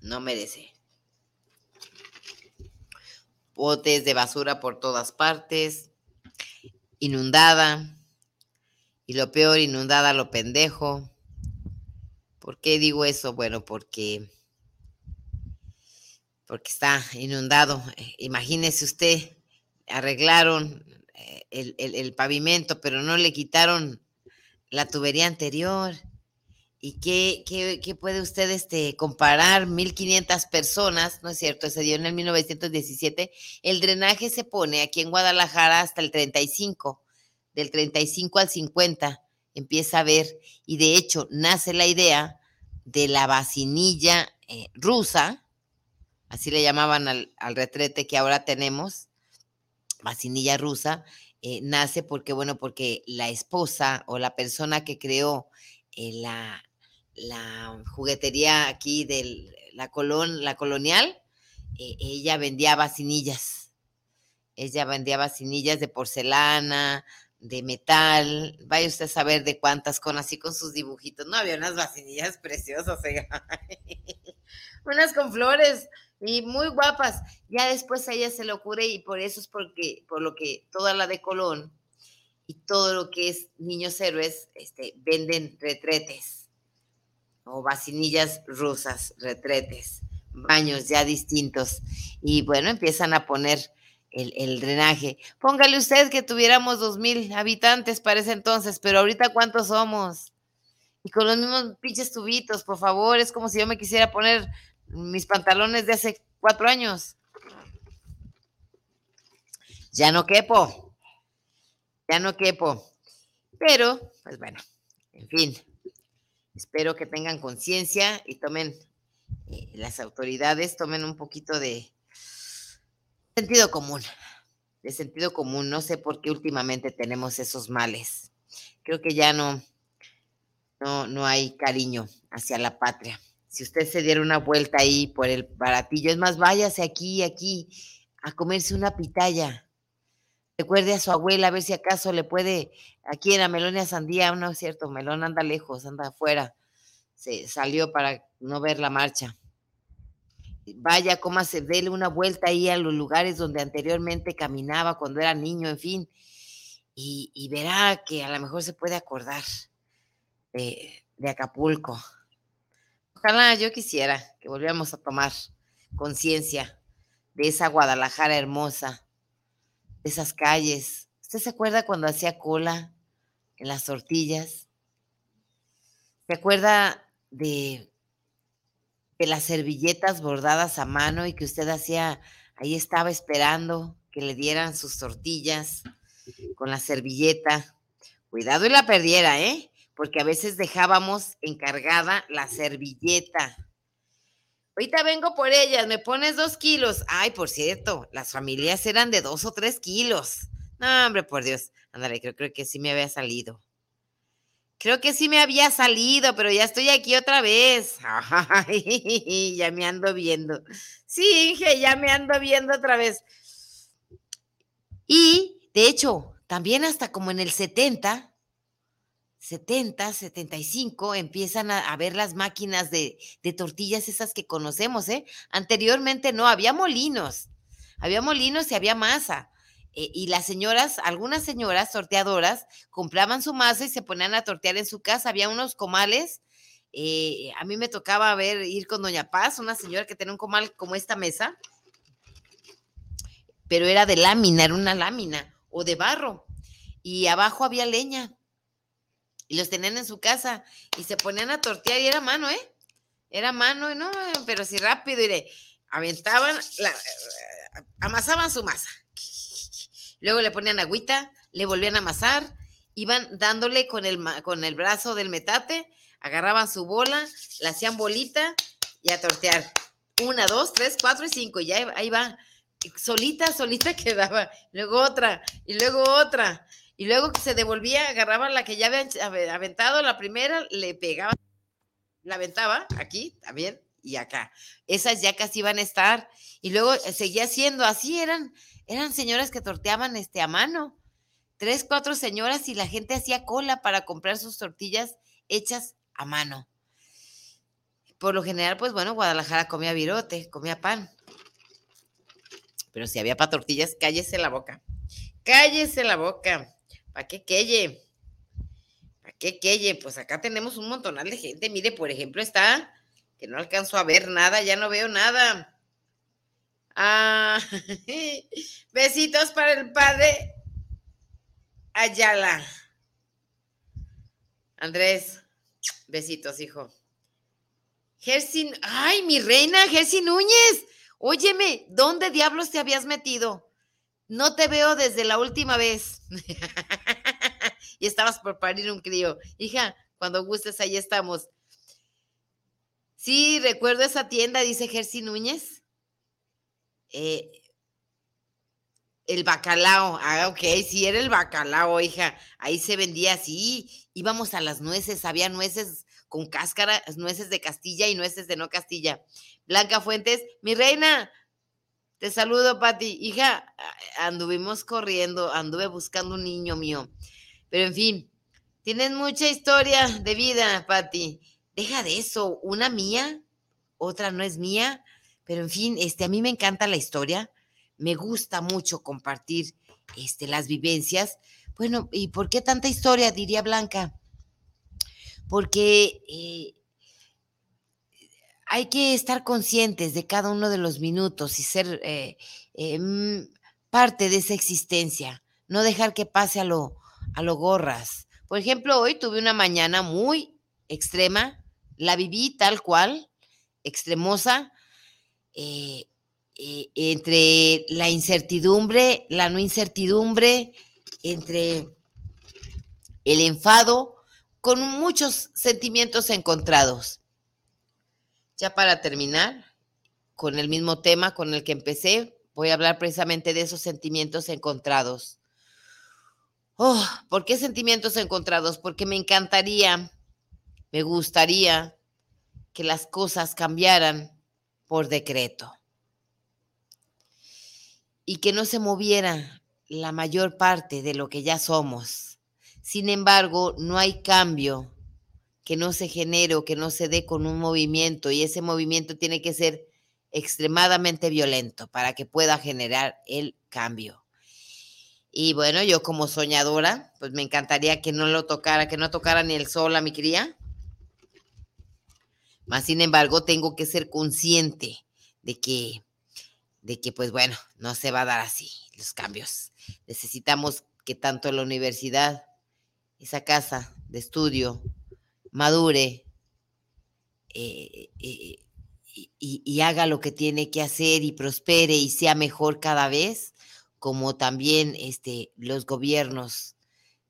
No merece botes de basura por todas partes, inundada, y lo peor, inundada lo pendejo. ¿Por qué digo eso? Bueno, porque, porque está inundado. Imagínese usted, arreglaron eh, el, pavimento, pero no le quitaron la tubería anterior. ¿Y qué, qué, puede usted este, comparar? 1.500 personas, ¿no es cierto? Se dio en el 1917. El drenaje se pone aquí en Guadalajara hasta el 35, del 35 al 50 empieza a ver, y de hecho nace la idea de la vacinilla eh, rusa, así le llamaban al, retrete que ahora tenemos, vacinilla rusa, eh, nace porque, bueno, porque la esposa o la persona que creó eh, la, la, juguetería aquí de la, colon, la colonial, ella vendía vacinillas. Ella vendía vacinillas de porcelana, de metal, vaya usted a saber de cuántas, con así con sus dibujitos. No, había unas vacinillas preciosas, (laughs) unas con flores y muy guapas. Ya después a ella se le ocurre y por eso es porque, por lo que toda la de Colón y todo lo que es niños héroes, este, venden retretes o vacinillas rusas, retretes, baños ya distintos. Y bueno, empiezan a poner el, drenaje. Póngale usted que tuviéramos dos mil habitantes para ese entonces, pero ahorita cuántos somos. Y con los mismos pinches tubitos, por favor, es como si yo me quisiera poner mis pantalones de hace cuatro años. Ya no quepo, ya no quepo. Pero, pues bueno, en fin, espero que tengan conciencia y tomen, eh, las autoridades tomen un poquito de, Sentido común, de sentido común. No sé por qué últimamente tenemos esos males. Creo que ya no, no, no hay cariño hacia la patria. Si usted se diera una vuelta ahí por el baratillo, es más, váyase aquí, aquí, a comerse una pitaya. Recuerde a su abuela a ver si acaso le puede, aquí en la Melonia Sandía, no es cierto, Melón anda lejos, anda afuera. Se salió para no ver la marcha vaya, se dele una vuelta ahí a los lugares donde anteriormente caminaba cuando era niño, en fin, y, verá que a lo mejor se puede acordar de, de Acapulco. Ojalá yo quisiera que volviéramos a tomar conciencia de esa Guadalajara hermosa, de esas calles. ¿Usted se acuerda cuando hacía cola en las tortillas? ¿Se acuerda de de las servilletas bordadas a mano y que usted hacía, ahí estaba esperando que le dieran sus tortillas con la servilleta. Cuidado y la perdiera, ¿eh? Porque a veces dejábamos encargada la servilleta. Ahorita vengo por ellas, me pones dos kilos. Ay, por cierto, las familias eran de dos o tres kilos. No, hombre, por Dios. Ándale, creo, creo que sí me había salido. Creo que sí me había salido, pero ya estoy aquí otra vez. (laughs) Ay, ya me ando viendo. Sí, Inge, ya me ando viendo otra vez. Y, de hecho, también hasta como en el 70, 70, 75, empiezan a, ver las máquinas de, de, tortillas esas que conocemos, ¿eh? Anteriormente no, había molinos, había molinos y había masa. Eh, y las señoras, algunas señoras sorteadoras, compraban su masa y se ponían a tortear en su casa. Había unos comales. Eh, a mí me tocaba ver, ir con Doña Paz, una señora que tenía un comal como esta mesa, pero era de lámina, era una lámina o de barro. Y abajo había leña. Y los tenían en su casa y se ponían a tortear y era mano, ¿eh? Era mano, no, pero sí rápido y le aventaban, la, eh, amasaban su masa luego le ponían agüita, le volvían a amasar, iban dándole con el, con el brazo del metate, agarraban su bola, la hacían bolita y a tortear. Una, dos, tres, cuatro y cinco, y ya ahí va. Solita, solita (laughs) quedaba. Luego otra, y luego otra. Y luego que se devolvía, agarraba la que ya había aventado, la primera, le pegaba, la aventaba aquí también y acá. Esas ya casi iban a estar. Y luego eh, seguía siendo así, eran eran señoras que torteaban este, a mano. Tres, cuatro señoras y la gente hacía cola para comprar sus tortillas hechas a mano. Por lo general, pues bueno, Guadalajara comía virote, comía pan. Pero si había para tortillas, cállese la boca. Cállese la boca. ¿Para qué queye? ¿Para qué queye? Pues acá tenemos un montonal de gente. Mire, por ejemplo, está que no alcanzo a ver nada, ya no veo nada. Ah, (laughs) besitos para el padre Ayala. Andrés, besitos, hijo. Gersin, ay, mi reina, Gersin Núñez. Óyeme, ¿dónde diablos te habías metido? No te veo desde la última vez. (laughs) y estabas por parir un crío. Hija, cuando gustes, ahí estamos. Sí, recuerdo esa tienda, dice Gersi Núñez. Eh, el bacalao, ah, ok, sí, era el bacalao, hija. Ahí se vendía así. Íbamos a las nueces, había nueces con cáscara, nueces de Castilla y nueces de no Castilla. Blanca Fuentes, mi reina, te saludo, Pati. Hija, anduvimos corriendo, anduve buscando un niño mío. Pero en fin, tienes mucha historia de vida, Pati deja de eso, una mía, otra no es mía, pero en fin, este, a mí me encanta la historia, me gusta mucho compartir este, las vivencias. Bueno, ¿y por qué tanta historia? Diría Blanca. Porque eh, hay que estar conscientes de cada uno de los minutos y ser eh, em, parte de esa existencia, no dejar que pase a lo, a lo gorras. Por ejemplo, hoy tuve una mañana muy extrema, la viví tal cual, extremosa, eh, eh, entre la incertidumbre, la no incertidumbre, entre el enfado, con muchos sentimientos encontrados. Ya para terminar, con el mismo tema con el que empecé, voy a hablar precisamente de esos sentimientos encontrados. Oh, ¿por qué sentimientos encontrados? Porque me encantaría me gustaría que las cosas cambiaran por decreto y que no se moviera la mayor parte de lo que ya somos. Sin embargo, no hay cambio que no se genere o que no se dé con un movimiento y ese movimiento tiene que ser extremadamente violento para que pueda generar el cambio. Y bueno, yo como soñadora, pues me encantaría que no lo tocara, que no tocara ni el sol a mi cría, más sin embargo, tengo que ser consciente de que, de que, pues bueno, no se va a dar así los cambios. Necesitamos que tanto la universidad, esa casa de estudio, madure eh, eh, y, y, haga lo que tiene que hacer y prospere y sea mejor cada vez, como también este, los gobiernos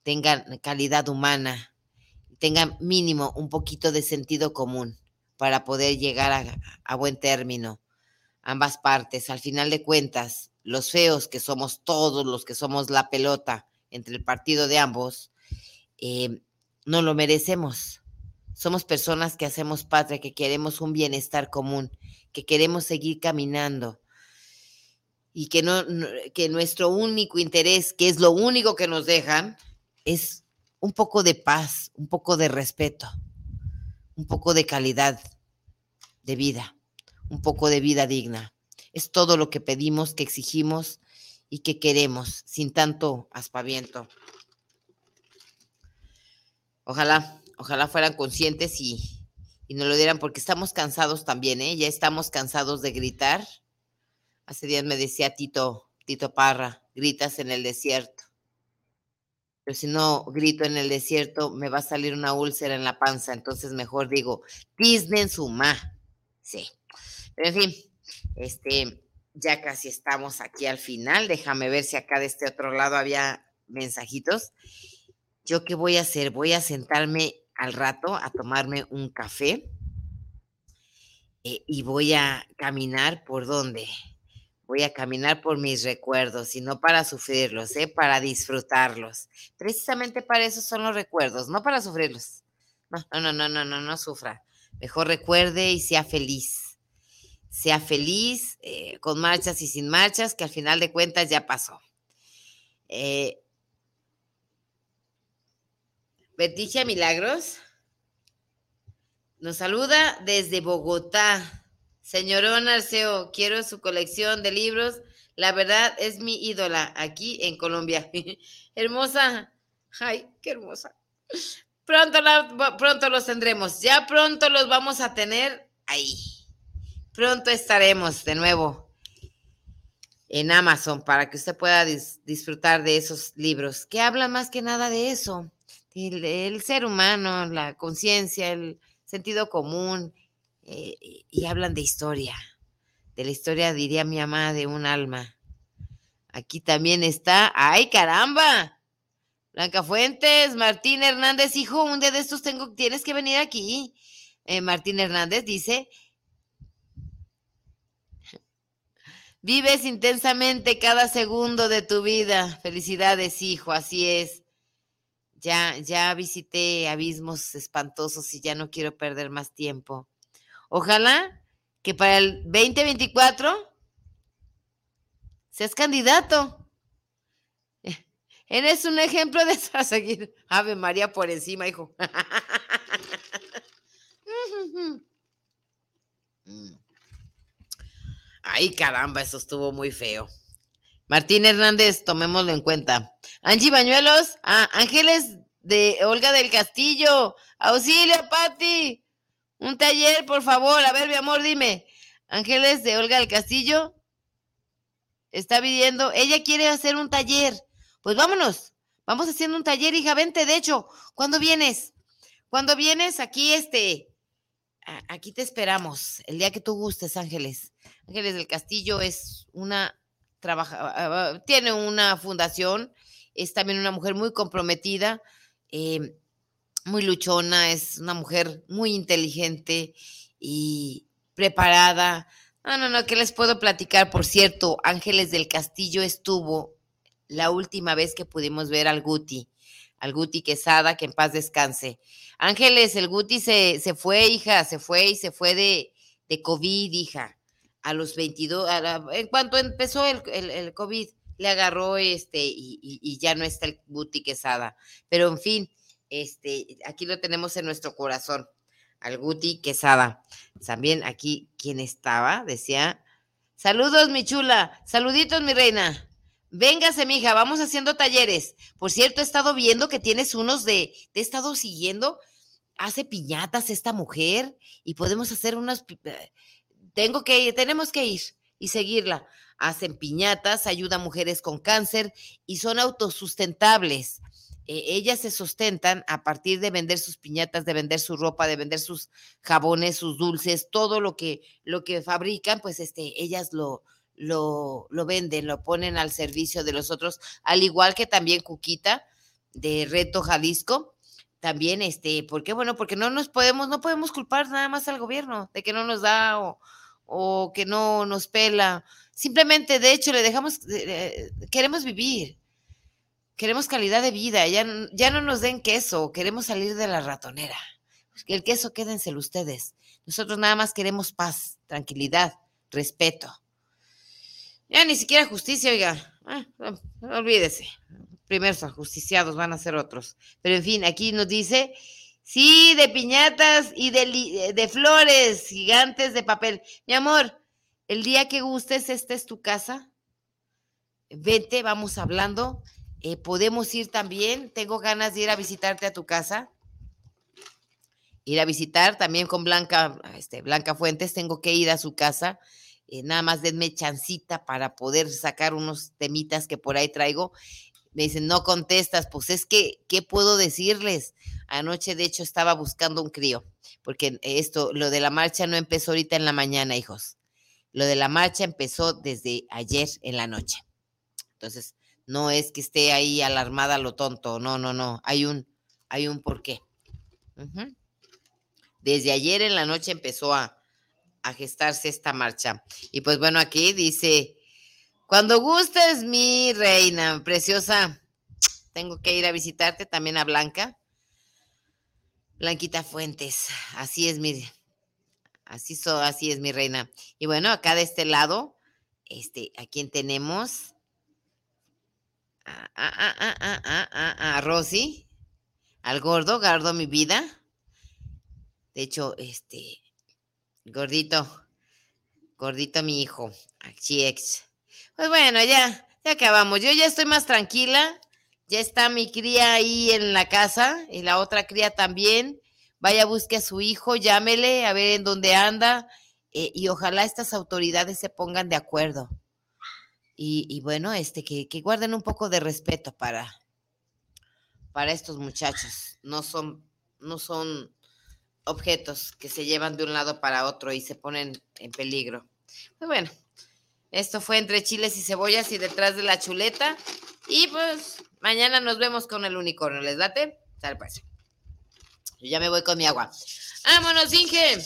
tengan calidad humana, tengan mínimo un poquito de sentido común para poder llegar a, buen término. Ambas partes, al final de cuentas, los feos que somos todos los que somos la pelota entre el partido de ambos, eh, no lo merecemos. Somos personas que hacemos patria, que queremos un bienestar común, que queremos seguir caminando y que, no, que nuestro único interés, que es lo único que nos dejan, es un poco de paz, un poco de respeto un poco de calidad de vida, un poco de vida digna. Es todo lo que pedimos, que exigimos y que queremos, sin tanto aspaviento. Ojalá, ojalá fueran conscientes y, y nos lo dieran, porque estamos cansados también, ¿eh? Ya estamos cansados de gritar. Hace días me decía Tito, Tito Parra, gritas en el desierto pero si no grito en el desierto, me va a salir una úlcera en la panza, entonces mejor digo, en su ma. Sí. En fin, este, ya casi estamos aquí al final. Déjame ver si acá de este otro lado había mensajitos. ¿Yo qué voy a hacer? Voy a sentarme al rato a tomarme un café eh, y voy a caminar por dónde? Voy a caminar por mis recuerdos y no para sufrirlos, ¿eh? para disfrutarlos. Precisamente para eso son los recuerdos, no para sufrirlos. No, no, no, no, no, no, sufra. Mejor recuerde y sea feliz. Sea feliz eh, con marchas y sin marchas, que al final de cuentas ya pasó. Eh, Milagros nos saluda desde Bogotá. Señorón Arceo, quiero su colección de libros. La verdad es mi ídola aquí en Colombia. (laughs) hermosa. Ay, qué hermosa. Pronto, pronto los tendremos. Ya pronto los vamos a tener ahí. Pronto estaremos de nuevo en Amazon para que usted pueda disfrutar de esos libros que hablan más que nada de eso, el, ser humano, la conciencia, el sentido común, eh, y hablan de historia, de la historia, diría mi mamá, de un alma. Aquí también está, ¡ay caramba! Blanca Fuentes, Martín Hernández, hijo, un día de estos tengo, tienes que venir aquí. Eh, Martín Hernández dice, vives intensamente cada segundo de tu vida. Felicidades, hijo, así es. Ya, ya visité abismos espantosos y ya no quiero perder más tiempo. Ojalá que para el 2024 seas candidato. (laughs) Eres un ejemplo de seguir. Ave María por encima, hijo. (laughs) Ay, caramba, eso estuvo muy feo. Martín Hernández, tomémoslo en cuenta. Angie Bañuelos, ah, Ángeles de Olga del Castillo, auxilio, Patti. Un taller, por favor. A ver, mi amor, dime. Ángeles de Olga del Castillo está pidiendo, ella quiere hacer un taller. Pues vámonos, vamos haciendo un taller, hija, vente, de hecho, ¿cuándo vienes? ¿Cuándo vienes? Aquí, este, aquí te esperamos, el día que tú gustes, Ángeles. Ángeles del Castillo es una trabaja, ah, ah, tiene una fundación, es también una mujer muy comprometida, eh, muy luchona, es una mujer muy inteligente y preparada. No, no, no, ¿qué les puedo platicar? Por cierto, Ángeles del Castillo estuvo la última vez que pudimos ver al Guti, al Guti Quesada, que en paz descanse. Ángeles, el Guti se, se fue, hija, se fue y se fue de, de COVID, hija a los 22, en cuanto empezó el, el, COVID, le agarró este y, ya no está el Guti Quesada. Pero en fin, este, aquí lo tenemos en nuestro corazón, al Guti Quesada. También aquí, quien estaba, decía, saludos mi chula, saluditos mi reina. Véngase, mija, vamos haciendo talleres. Por cierto, he estado viendo que tienes unos de, te he estado siguiendo, hace piñatas esta mujer y podemos hacer unas tengo que ir, tenemos que ir y seguirla. Hacen piñatas, ayuda a mujeres con cáncer y son autosustentables. Eh, ellas se sustentan a partir de vender sus piñatas, de vender su ropa, de vender sus jabones, sus dulces, todo lo que, lo que fabrican, pues este, ellas lo, lo, lo venden, lo ponen al servicio de los otros, al igual que también Cuquita de Reto Jalisco, también, este, ¿por qué? Bueno, porque no nos podemos, no podemos culpar nada más al gobierno de que no nos da o, o que no nos pela. Simplemente, de hecho, le dejamos, queremos vivir, queremos calidad de vida, ya, ya no nos den queso, queremos salir de la ratonera. El queso quédenselo ustedes. Nosotros nada más queremos paz, tranquilidad, respeto. Ya ni siquiera justicia, oiga. Ah, olvídese. Primeros ajusticiados van a ser otros. Pero en fin, aquí nos dice Sí, de piñatas y de, de, flores gigantes de papel. Mi amor, el día que gustes, esta es tu casa. Vente, vamos hablando. Eh, podemos ir también. Tengo ganas de ir a visitarte a tu casa. Ir a visitar también con Blanca, este, Blanca Fuentes. Tengo que ir a su casa. Eh, nada más denme chancita para poder sacar unos temitas que por ahí traigo. Me dicen, no contestas. Pues es que, ¿qué puedo decirles? Anoche, de hecho, estaba buscando un crío, porque esto, lo de la marcha no empezó ahorita en la mañana, hijos. Lo de la marcha empezó desde ayer en la noche. Entonces, no es que esté ahí alarmada lo tonto, no, no, no. Hay un, hay un porqué. Desde ayer en la noche empezó a, a gestarse esta marcha. Y pues bueno, aquí dice, cuando gustes, mi reina preciosa, tengo que ir a visitarte también a Blanca. Blanquita Fuentes, así es mi, así, so, así es mi reina. Y bueno, acá de este lado, este, ¿a quién tenemos? A, a, a, Rosy, al gordo, gordo mi vida. De hecho, este, gordito, gordito mi hijo, ex. Pues bueno, ya, ya acabamos. Yo ya estoy más tranquila ya está mi cría ahí en la casa y la otra cría también. Vaya, busque a su hijo, llámele a ver en dónde anda eh, y ojalá estas autoridades se pongan de acuerdo. Y, bueno, este, que, guarden un poco de respeto para, para estos muchachos. No son, no son objetos que se llevan de un lado para otro y se ponen en peligro. Pues bueno, esto fue entre chiles y cebollas y detrás de la chuleta. Y pues mañana nos vemos con el unicornio. ¿Les date? Sale pues. Yo ya me voy con mi agua. ¡Vámonos, Inge!